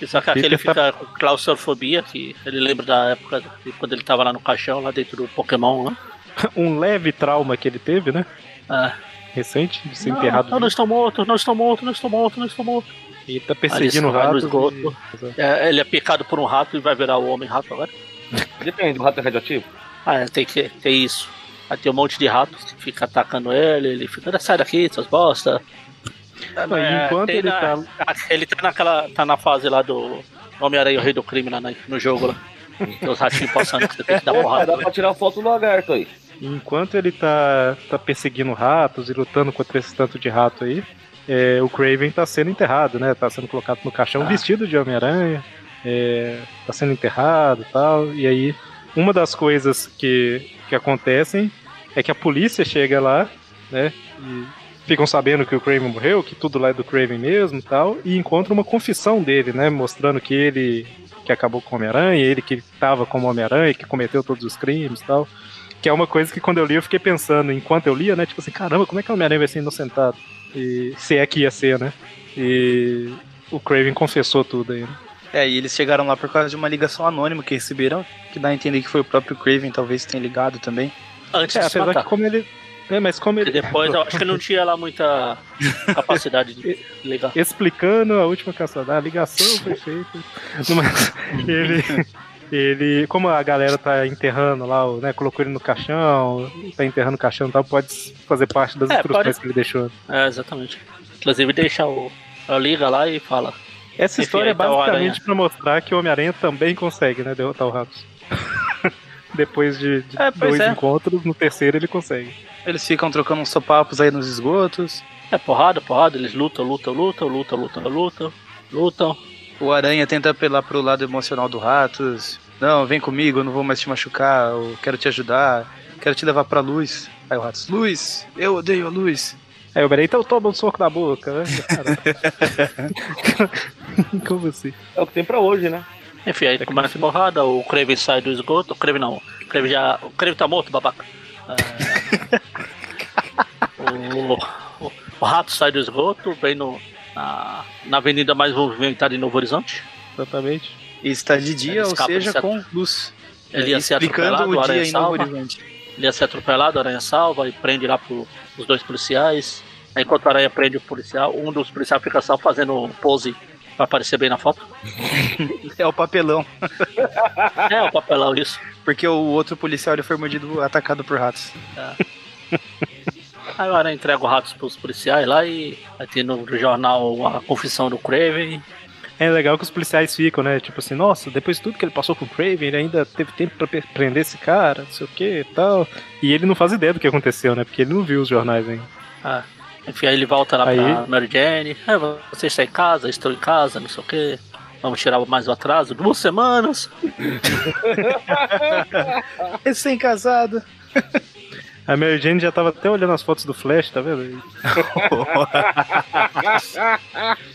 Só que aquele tá- fica com claustrofobia, que ele lembra da época de quando ele tava lá no caixão, lá dentro do Pokémon, né? um leve trauma que ele teve, né? Ah, recente de ser Não, enterrado. não, não estou morto, não estou morto, não estou morto, não estou morto. E tá perseguindo ele vai no e- É, ele é picado por um rato e vai virar o homem rato agora. Depende, o rato é radioativo? Ah, é, tem que ter isso. Aí tem um monte de ratos que fica atacando ele, ele fica, sai daqui, suas bosta. Não, e enquanto tem ele na- tá. Ele tá naquela. tá na fase lá do Homem-Aranha o Rei do Crime lá no jogo lá. Tem os ratinhos passando que você tem que dar Dá porrada. pra tirar foto do lagarto aí. Enquanto ele tá, tá perseguindo ratos e lutando contra esse tanto de rato aí, é, o Craven tá sendo enterrado, né? Tá sendo colocado no caixão Ah. vestido de Homem-Aranha, é, tá sendo enterrado e tal. E aí, uma das coisas que, que acontecem é que a polícia chega lá, né? E ficam sabendo que o Craven morreu, que tudo lá é do Craven mesmo tal, e encontram uma confissão dele, né? Mostrando que ele que acabou com o Homem-Aranha, ele que tava como Homem-Aranha, que cometeu todos os crimes tal. Que é uma coisa que quando eu li eu fiquei pensando, enquanto eu lia, né? Tipo assim, caramba, como é que o Homem-Aranha vai ser inocentado? E se é que ia ser, né? E o Craven confessou tudo aí, né? É, e eles chegaram lá por causa de uma ligação anônima que receberam, que dá a entender que foi o próprio Craven, talvez tenha ligado também. Antes É, de apesar matar. que como ele. É, mas como ele. depois eu acho que não tinha lá muita capacidade de ligar. Explicando a última caçada, a ligação foi feita. Mas ele. Ele, como a galera tá enterrando lá, né, colocou ele no caixão, tá enterrando o caixão e tal, pode fazer parte das É, instruções pode- que ele deixou. É, exatamente. Inclusive deixa o. Liga lá e fala. Essa história é tá basicamente pra mostrar que o Homem-Aranha também consegue, né, derrotar o Ratos. Depois de, de É, dois é. encontros, no terceiro ele consegue. Eles ficam trocando uns sopapos aí nos esgotos. É porrada, porrada, eles lutam, lutam, lutam, lutam, lutam, lutam, lutam. O Aranha tenta apelar pro lado emocional do Ratos. Não, vem comigo, eu não vou mais te machucar, eu quero te ajudar, quero te levar pra luz. Aí o Ratos, luz, eu odeio a luz. Aí o Homem-Aranha, então toma um soco na boca, né? Como assim? É o que tem pra hoje, né? Enfim, aí começa a porrada, o Kraven sai do esgoto. O Kraven não, o Kraven já. O Kraven tá morto, babaca. É, o, o, o rato sai do esgoto, vem no, na, na avenida mais movimentada em Novo Horizonte. Exatamente. E está de dia, ou seja, se com luz. Ele ia ser explicando atropelado, o o Aranha salva. Ele ia ser atropelado, a Aranha salva e prende lá pro, os dois policiais. Aí, enquanto a Aranha prende o policial, um dos policiais fica só fazendo pose pra aparecer bem na foto. É o papelão. É o papelão isso. Porque o outro policial ele foi mordido, atacado por ratos. Aí o Aranha entrega os ratos pros policiais lá e vai ter no jornal a confissão do Craven. É legal que os policiais ficam, né? Tipo assim, nossa, depois de tudo que ele passou com o Craven, ele ainda teve tempo pra prender esse cara, não sei o que e tal. E ele não faz ideia do que aconteceu, né? Porque ele não viu os jornais ainda. Ah, enfim, aí ele volta lá Aí- pra Mary Jane. É, você está em casa, estou em casa, não sei o que. Vamos tirar mais o atraso. Duas semanas. Recém-casado. A Mary Jane já tava até olhando as fotos do Flash, tá vendo?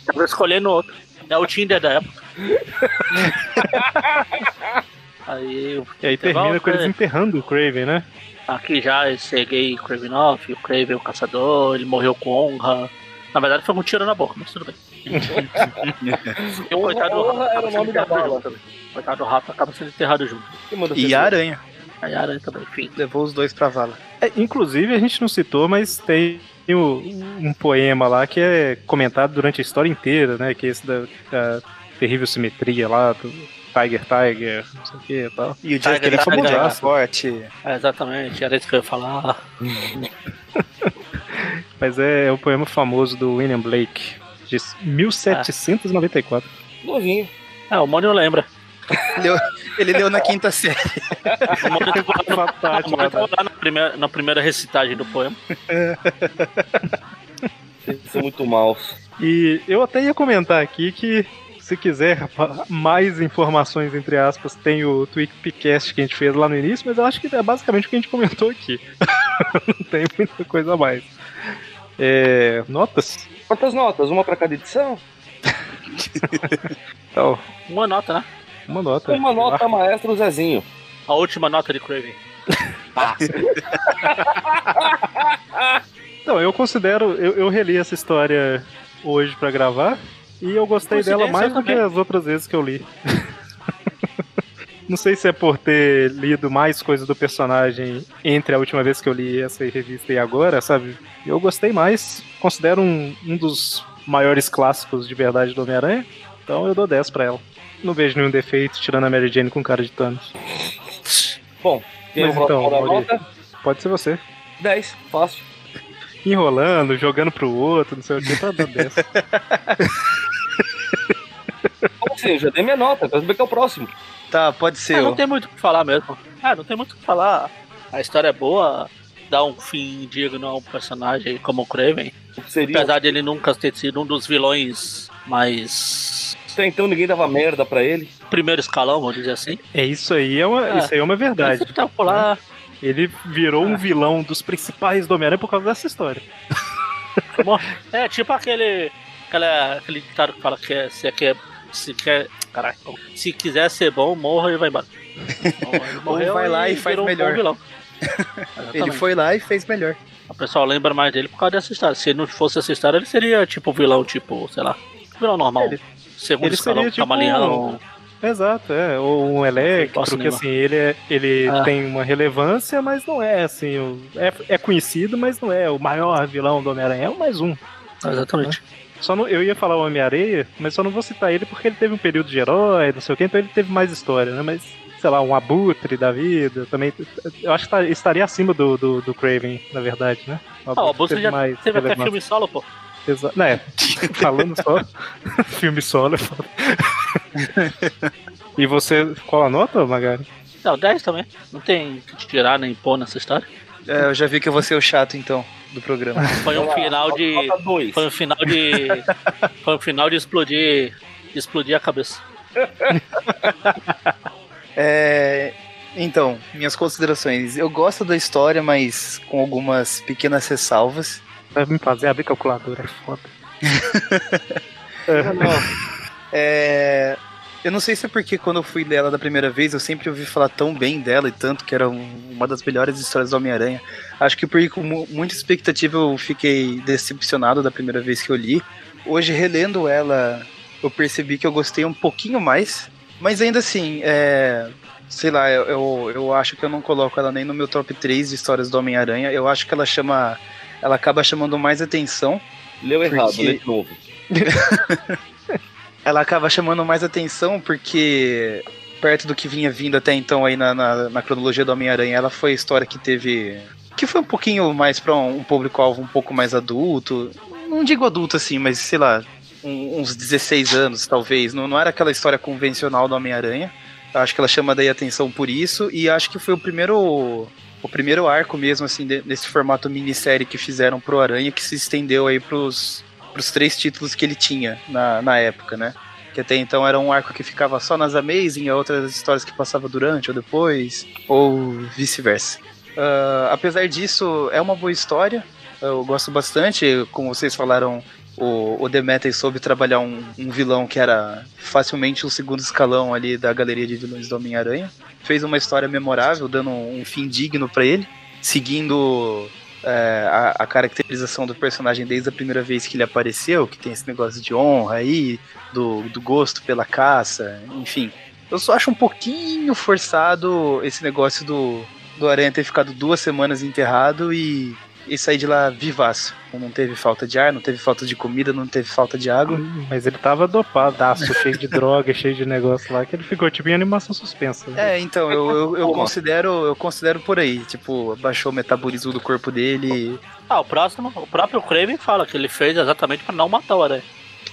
Tava escolhendo outro. É o Tinder da época. aí E aí termina volta, com eles é. enterrando o Craven, né? Aqui já esse gay Kravinoff, o Craven o caçador, ele morreu com honra. Na verdade foi com um tiro na boca, mas tudo bem. e o coitado do Honra rato era acaba o sendo nome da enterrado bala. junto também. O coitado do rato acaba sendo enterrado junto. E a aranha. A aranha também, enfim. Levou os dois pra vala. É, inclusive, a gente não citou, mas tem o- um poema lá que é comentado durante a história inteira, né? Que é esse da, da terrível simetria lá, do Tiger Tiger, não sei o que e tal. E o Tiger, Jack ele é Tiger, famoso, forte. É, exatamente, era isso que eu ia falar. Mas é, o poema famoso do William Blake, de 1794. Novinho. É, o Mônio lembra. Leu- ele leu na quinta série. O Mônio tava lá na, primeira, na primeira recitagem do poema. Vocês são muito maus. E eu até ia comentar aqui que, se quiser mais informações, entre aspas, tem o Tweakcast que a gente fez lá no início, mas eu acho que é basicamente o que a gente comentou aqui. Não tem muita coisa a mais. É, notas? Quantas notas? Uma pra cada edição? Então, Uma nota, né? uma nota. Uma nota maestro Zezinho. A última nota de Craven. Então, eu considero. Eu, eu reli essa história hoje pra gravar. E eu gostei dela mais eu do que as outras vezes que eu li. Não sei se é por ter lido mais coisas do personagem entre a última vez que eu li essa revista e agora, sabe? Eu gostei mais. Considero um, um dos maiores clássicos de verdade do Homem-Aranha. Então eu dou 10 pra ela. Não vejo nenhum defeito, tirando a Mary Jane com cara de Thanos. Bom, quem Mas é então, da Maurício. Pode ser você. 10, fácil. Enrolando, jogando pro outro, não sei o que, tá dando 10. Como assim? Eu já dei minha nota, quero saber que é o próximo. Tá, pode ser Ah, não tem muito o que falar mesmo. Ah, não tem muito o que falar. A história é boa, dá um fim digno a um personagem como o Kraven. Seria? Apesar de ele nunca ter sido um dos vilões mais. Até então ninguém dava merda pra ele. primeiro escalão, vamos dizer assim. É isso aí, é uma, É. isso aí é uma Ele verdade. sempre tava por lá. Ele virou um vilão dos principais do Homem-Aranha por causa dessa história. É tipo aquele. Aquela, aquele ditado que fala que é, se quer. Se quer. Caraca, se quiser ser bom, morra e vai embora. Ele morreu vai lá e faz virou um melhor. bom vilão. Ele foi lá e fez melhor. O pessoal lembra mais dele por causa dessa história. Se não fosse essa história, ele seria tipo vilão, tipo, sei lá. Vilão normal. Ele- Segundo ele escalão, seria, tipo. Exato, é. Ou um Electro, que assim, ele, é, ele Ah. tem uma relevância, mas não é assim. o- é, é conhecido, mas não é o maior vilão do Homem-Aranha. É o mais um. Exatamente. Só não, eu ia falar o Homem-Areia, mas só não vou citar ele porque ele teve um período de herói, não sei o que, então ele teve mais história, né? Mas, sei lá, um abutre da vida também. Eu acho que tá- estaria acima do, do, do Craven, na verdade, né? Ah, o Abutre já mais teve até relevância. filme solo, pô. Exa não, é, falando só, filme solo é foda. E você, qual a nota, Magari? Não, 10 também. Não tem que tirar nem pôr nessa história. É, eu já vi que eu vou ser o chato, então, do programa. Foi um final de. Nota 2. Foi um final de. Foi um final de explodir. De explodir a cabeça. É, então, minhas considerações. Eu gosto da história, mas com algumas pequenas ressalvas. Vai me fazer abrir calculadora, é foda. É, eu não sei se é porque quando eu fui ler ela da primeira vez, eu sempre ouvi falar tão bem dela e tanto que era um- uma das melhores histórias do Homem-Aranha. Acho que por com mu- muita expectativa eu fiquei decepcionado da primeira vez que eu li. Hoje, relendo ela, eu percebi que eu gostei um pouquinho mais. Mas ainda assim, é, sei lá, eu, eu, eu acho que eu não coloco ela nem no meu top 3 de histórias do Homem-Aranha. Eu acho que ela chama. Ela acaba chamando mais atenção Leu errado, Porque- lê de novo. ela acaba chamando mais atenção porque perto do que vinha vindo até então aí na, na, na cronologia do Homem-Aranha, ela foi a história que teve. que foi um pouquinho mais pra um, um público-alvo um pouco mais adulto. Não digo adulto assim, mas sei lá, um- uns 16 anos talvez. Não, não era aquela história convencional do Homem-Aranha. Acho que ela chama daí atenção por isso, e acho que foi o primeiro. O primeiro arco mesmo, assim, de- desse formato minissérie que fizeram pro Aranha, que se estendeu aí pros, pros três títulos que ele tinha na, na época, né? Que até então era um arco que ficava só nas Amazing, outras histórias que passava durante ou depois, ou vice-versa. Ah, apesar disso, é uma boa história. Eu gosto bastante, como vocês falaram, o, o Demeter soube trabalhar um, um vilão que era facilmente o segundo escalão ali da galeria de vilões do Homem-Aranha. Fez uma história memorável, dando um, fim digno pra ele, seguindo é, a, a caracterização do personagem desde a primeira vez que ele apareceu, que tem esse negócio de honra aí, do, do gosto pela caça, enfim. Eu só acho um pouquinho forçado esse negócio do, do Aranha ter ficado duas semanas enterrado e, e sair de lá vivaço. Não teve falta de ar, não teve falta de comida, não teve falta de água. Mas ele tava dopadaço, cheio de droga, cheio de negócio lá, que ele ficou tipo em animação suspensa. né? É, então, eu, eu, eu considero eu considero por aí. Tipo, baixou o metabolismo do corpo dele. Ah, o próximo, o próprio Kraven fala que ele fez exatamente pra não matar o Aranha.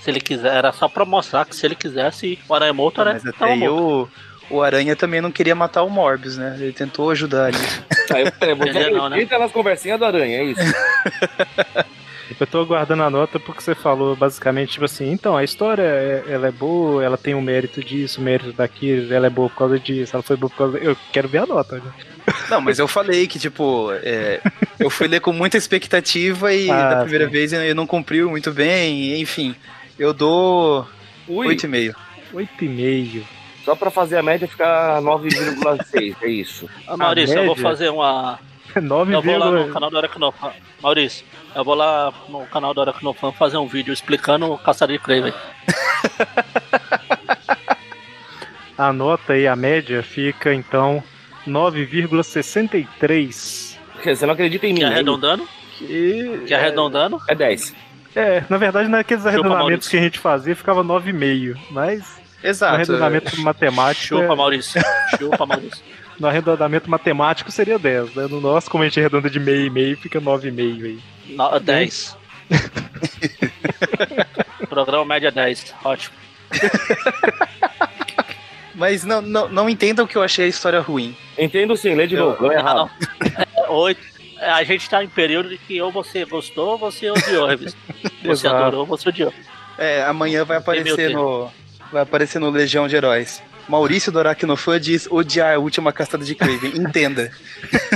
Se ele quiser, era só pra mostrar que se ele quisesse, o Aranha morto, o Aranha Mas até aí morto. o, o Aranha também não queria matar o Morbius, né? Ele tentou ajudar ali. Aí eu você não, né? entra nas conversinhas do Aranha, é isso. Eu tô aguardando a nota porque você falou basicamente, tipo assim, então, a história, é- ela é boa, ela tem um mérito disso, um mérito daquilo, ela é boa por causa disso, ela foi boa por causa... Eu quero ver a nota, né? Não, mas eu falei que, tipo, é, eu fui ler com muita expectativa e Ah, da primeira sim. vez ele não cumpriu muito bem, enfim. Eu dou Ui, 8,5. 8,5. Só pra fazer a média ficar 9,6, é isso. Ah, Maurício, eu vou média? fazer uma. 9, Eu vou lá no canal do Aracnofan. Maurício, eu vou lá no canal do Aracnofan fazer um vídeo explicando o caçador de Kraven. A nota e a média fica então 9,63. Você não acredita em mim? Que né? arredondando? Que Que arredondando? É 10. é, na verdade, naqueles arredondamentos Maurício. que a gente fazia, ficava 9,5. Mas no Exato. arredondamento matemático. Chupa, é- Maurício. Chupa, Maurício. no arredondamento matemático seria 10, né? No nosso, como a gente arredonda de meio e meio, fica 9,5 aí. No, 10. Programa média 10. Ótimo. Mas não, não, não entendam que eu achei a história ruim. Entendo sim, lê de Eu- novo. Ah, errado. não. É, oito. É, A gente tá em período de que ou você gostou ou você odiou a revista. Você Exato. adorou ou você odiou. É, amanhã vai aparecer no. Vai aparecer no Legião de Heróis. Maurício do Aracnofã diz odiar a última castada de Craven. Entenda.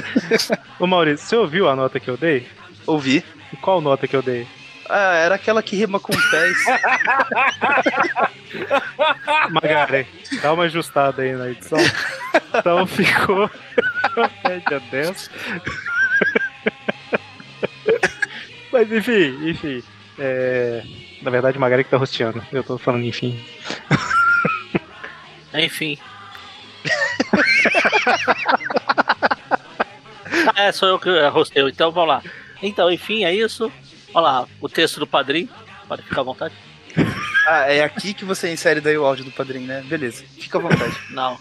Ô Maurício, você ouviu a nota que eu dei? Ouvi. E qual nota que eu dei? Ah, era aquela que rima com pés. Magari, dá uma ajustada aí na edição. Então ficou média 10. Mas enfim, enfim. É... Na verdade, Magari que tá rosteando. Eu tô falando enfim. Enfim. é, sou eu que rosteio, então vamos lá. Então, enfim, é isso. Olha lá, o texto do padrinho. Pode ficar à vontade. Ah, é aqui que você insere daí o áudio do padrinho, né? Beleza. Fica à vontade. Não.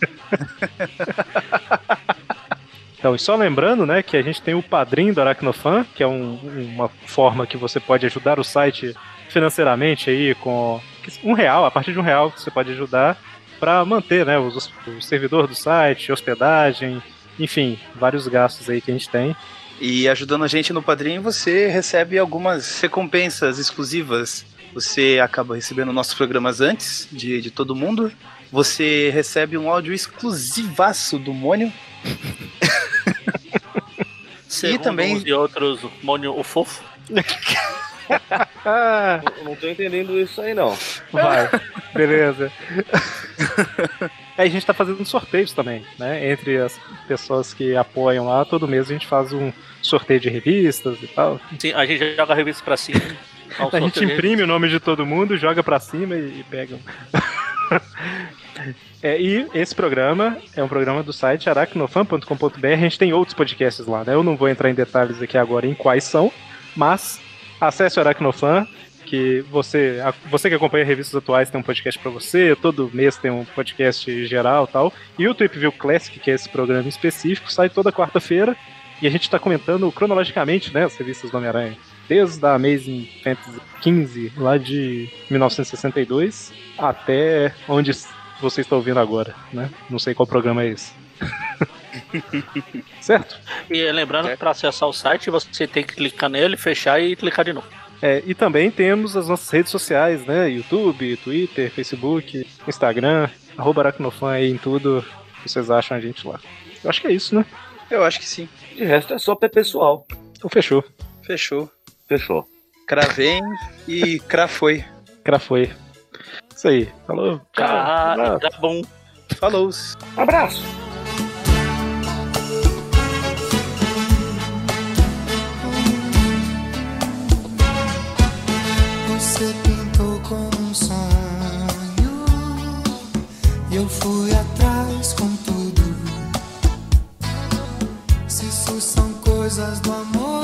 Então, e só lembrando, né, que a gente tem o padrinho do Aracnofan, que é um- uma forma que você pode ajudar o site financeiramente aí com um real, a partir de um real que você pode ajudar para manter, né, os, o servidor do site, hospedagem, enfim, vários gastos aí que a gente tem. E ajudando a gente no padrinho, você recebe algumas recompensas exclusivas. Você acaba recebendo nossos programas antes de, de todo mundo. Você recebe um áudio exclusivaço do Mônio. Segundo também- uns e outros, Mônio o Fofo. Ah, Eu não tô entendendo isso aí, não. vai, beleza. Aí a gente tá fazendo sorteios também, né? Entre as pessoas que apoiam lá, todo mês a gente faz um sorteio de revistas e tal. Sim, a gente joga a revista pra cima. A gente imprime o nome de todo mundo, joga pra cima e, e pega. É, e esse programa é um programa do site aracnofan.com.br. A gente tem outros podcasts lá, né? Eu não vou entrar em detalhes aqui agora em quais são, mas acesse o Aracnofan, que você, você que acompanha revistas atuais tem um podcast pra você, todo mês tem um podcast geral tal. E o Trip Classic, que é esse programa específico, sai toda quarta-feira. E a gente tá comentando cronologicamente, né, as revistas do Homem-Aranha desde a Amazing Fantasy 15, lá de 1962, até onde você está ouvindo agora, né? Não sei qual programa é esse. certo? E lembrando que pra acessar o site você tem que clicar nele, fechar e clicar de novo. É, e também temos as nossas redes sociais, né? YouTube, Twitter, Facebook, Instagram, arroba Aracnofan aí em tudo. Vocês acham a gente lá. Eu acho que é isso, né? Eu acho que sim. De resto é só pé pessoal. Então fechou. Fechou. Fechou. Cravei e crafoi. Cra foi. Isso aí. Falou. Tchau. Ah, Tchau. tá bom. Falou. Abraço! Você pintou como um sonho e eu fui atrás com tudo. Se isso são coisas do amor,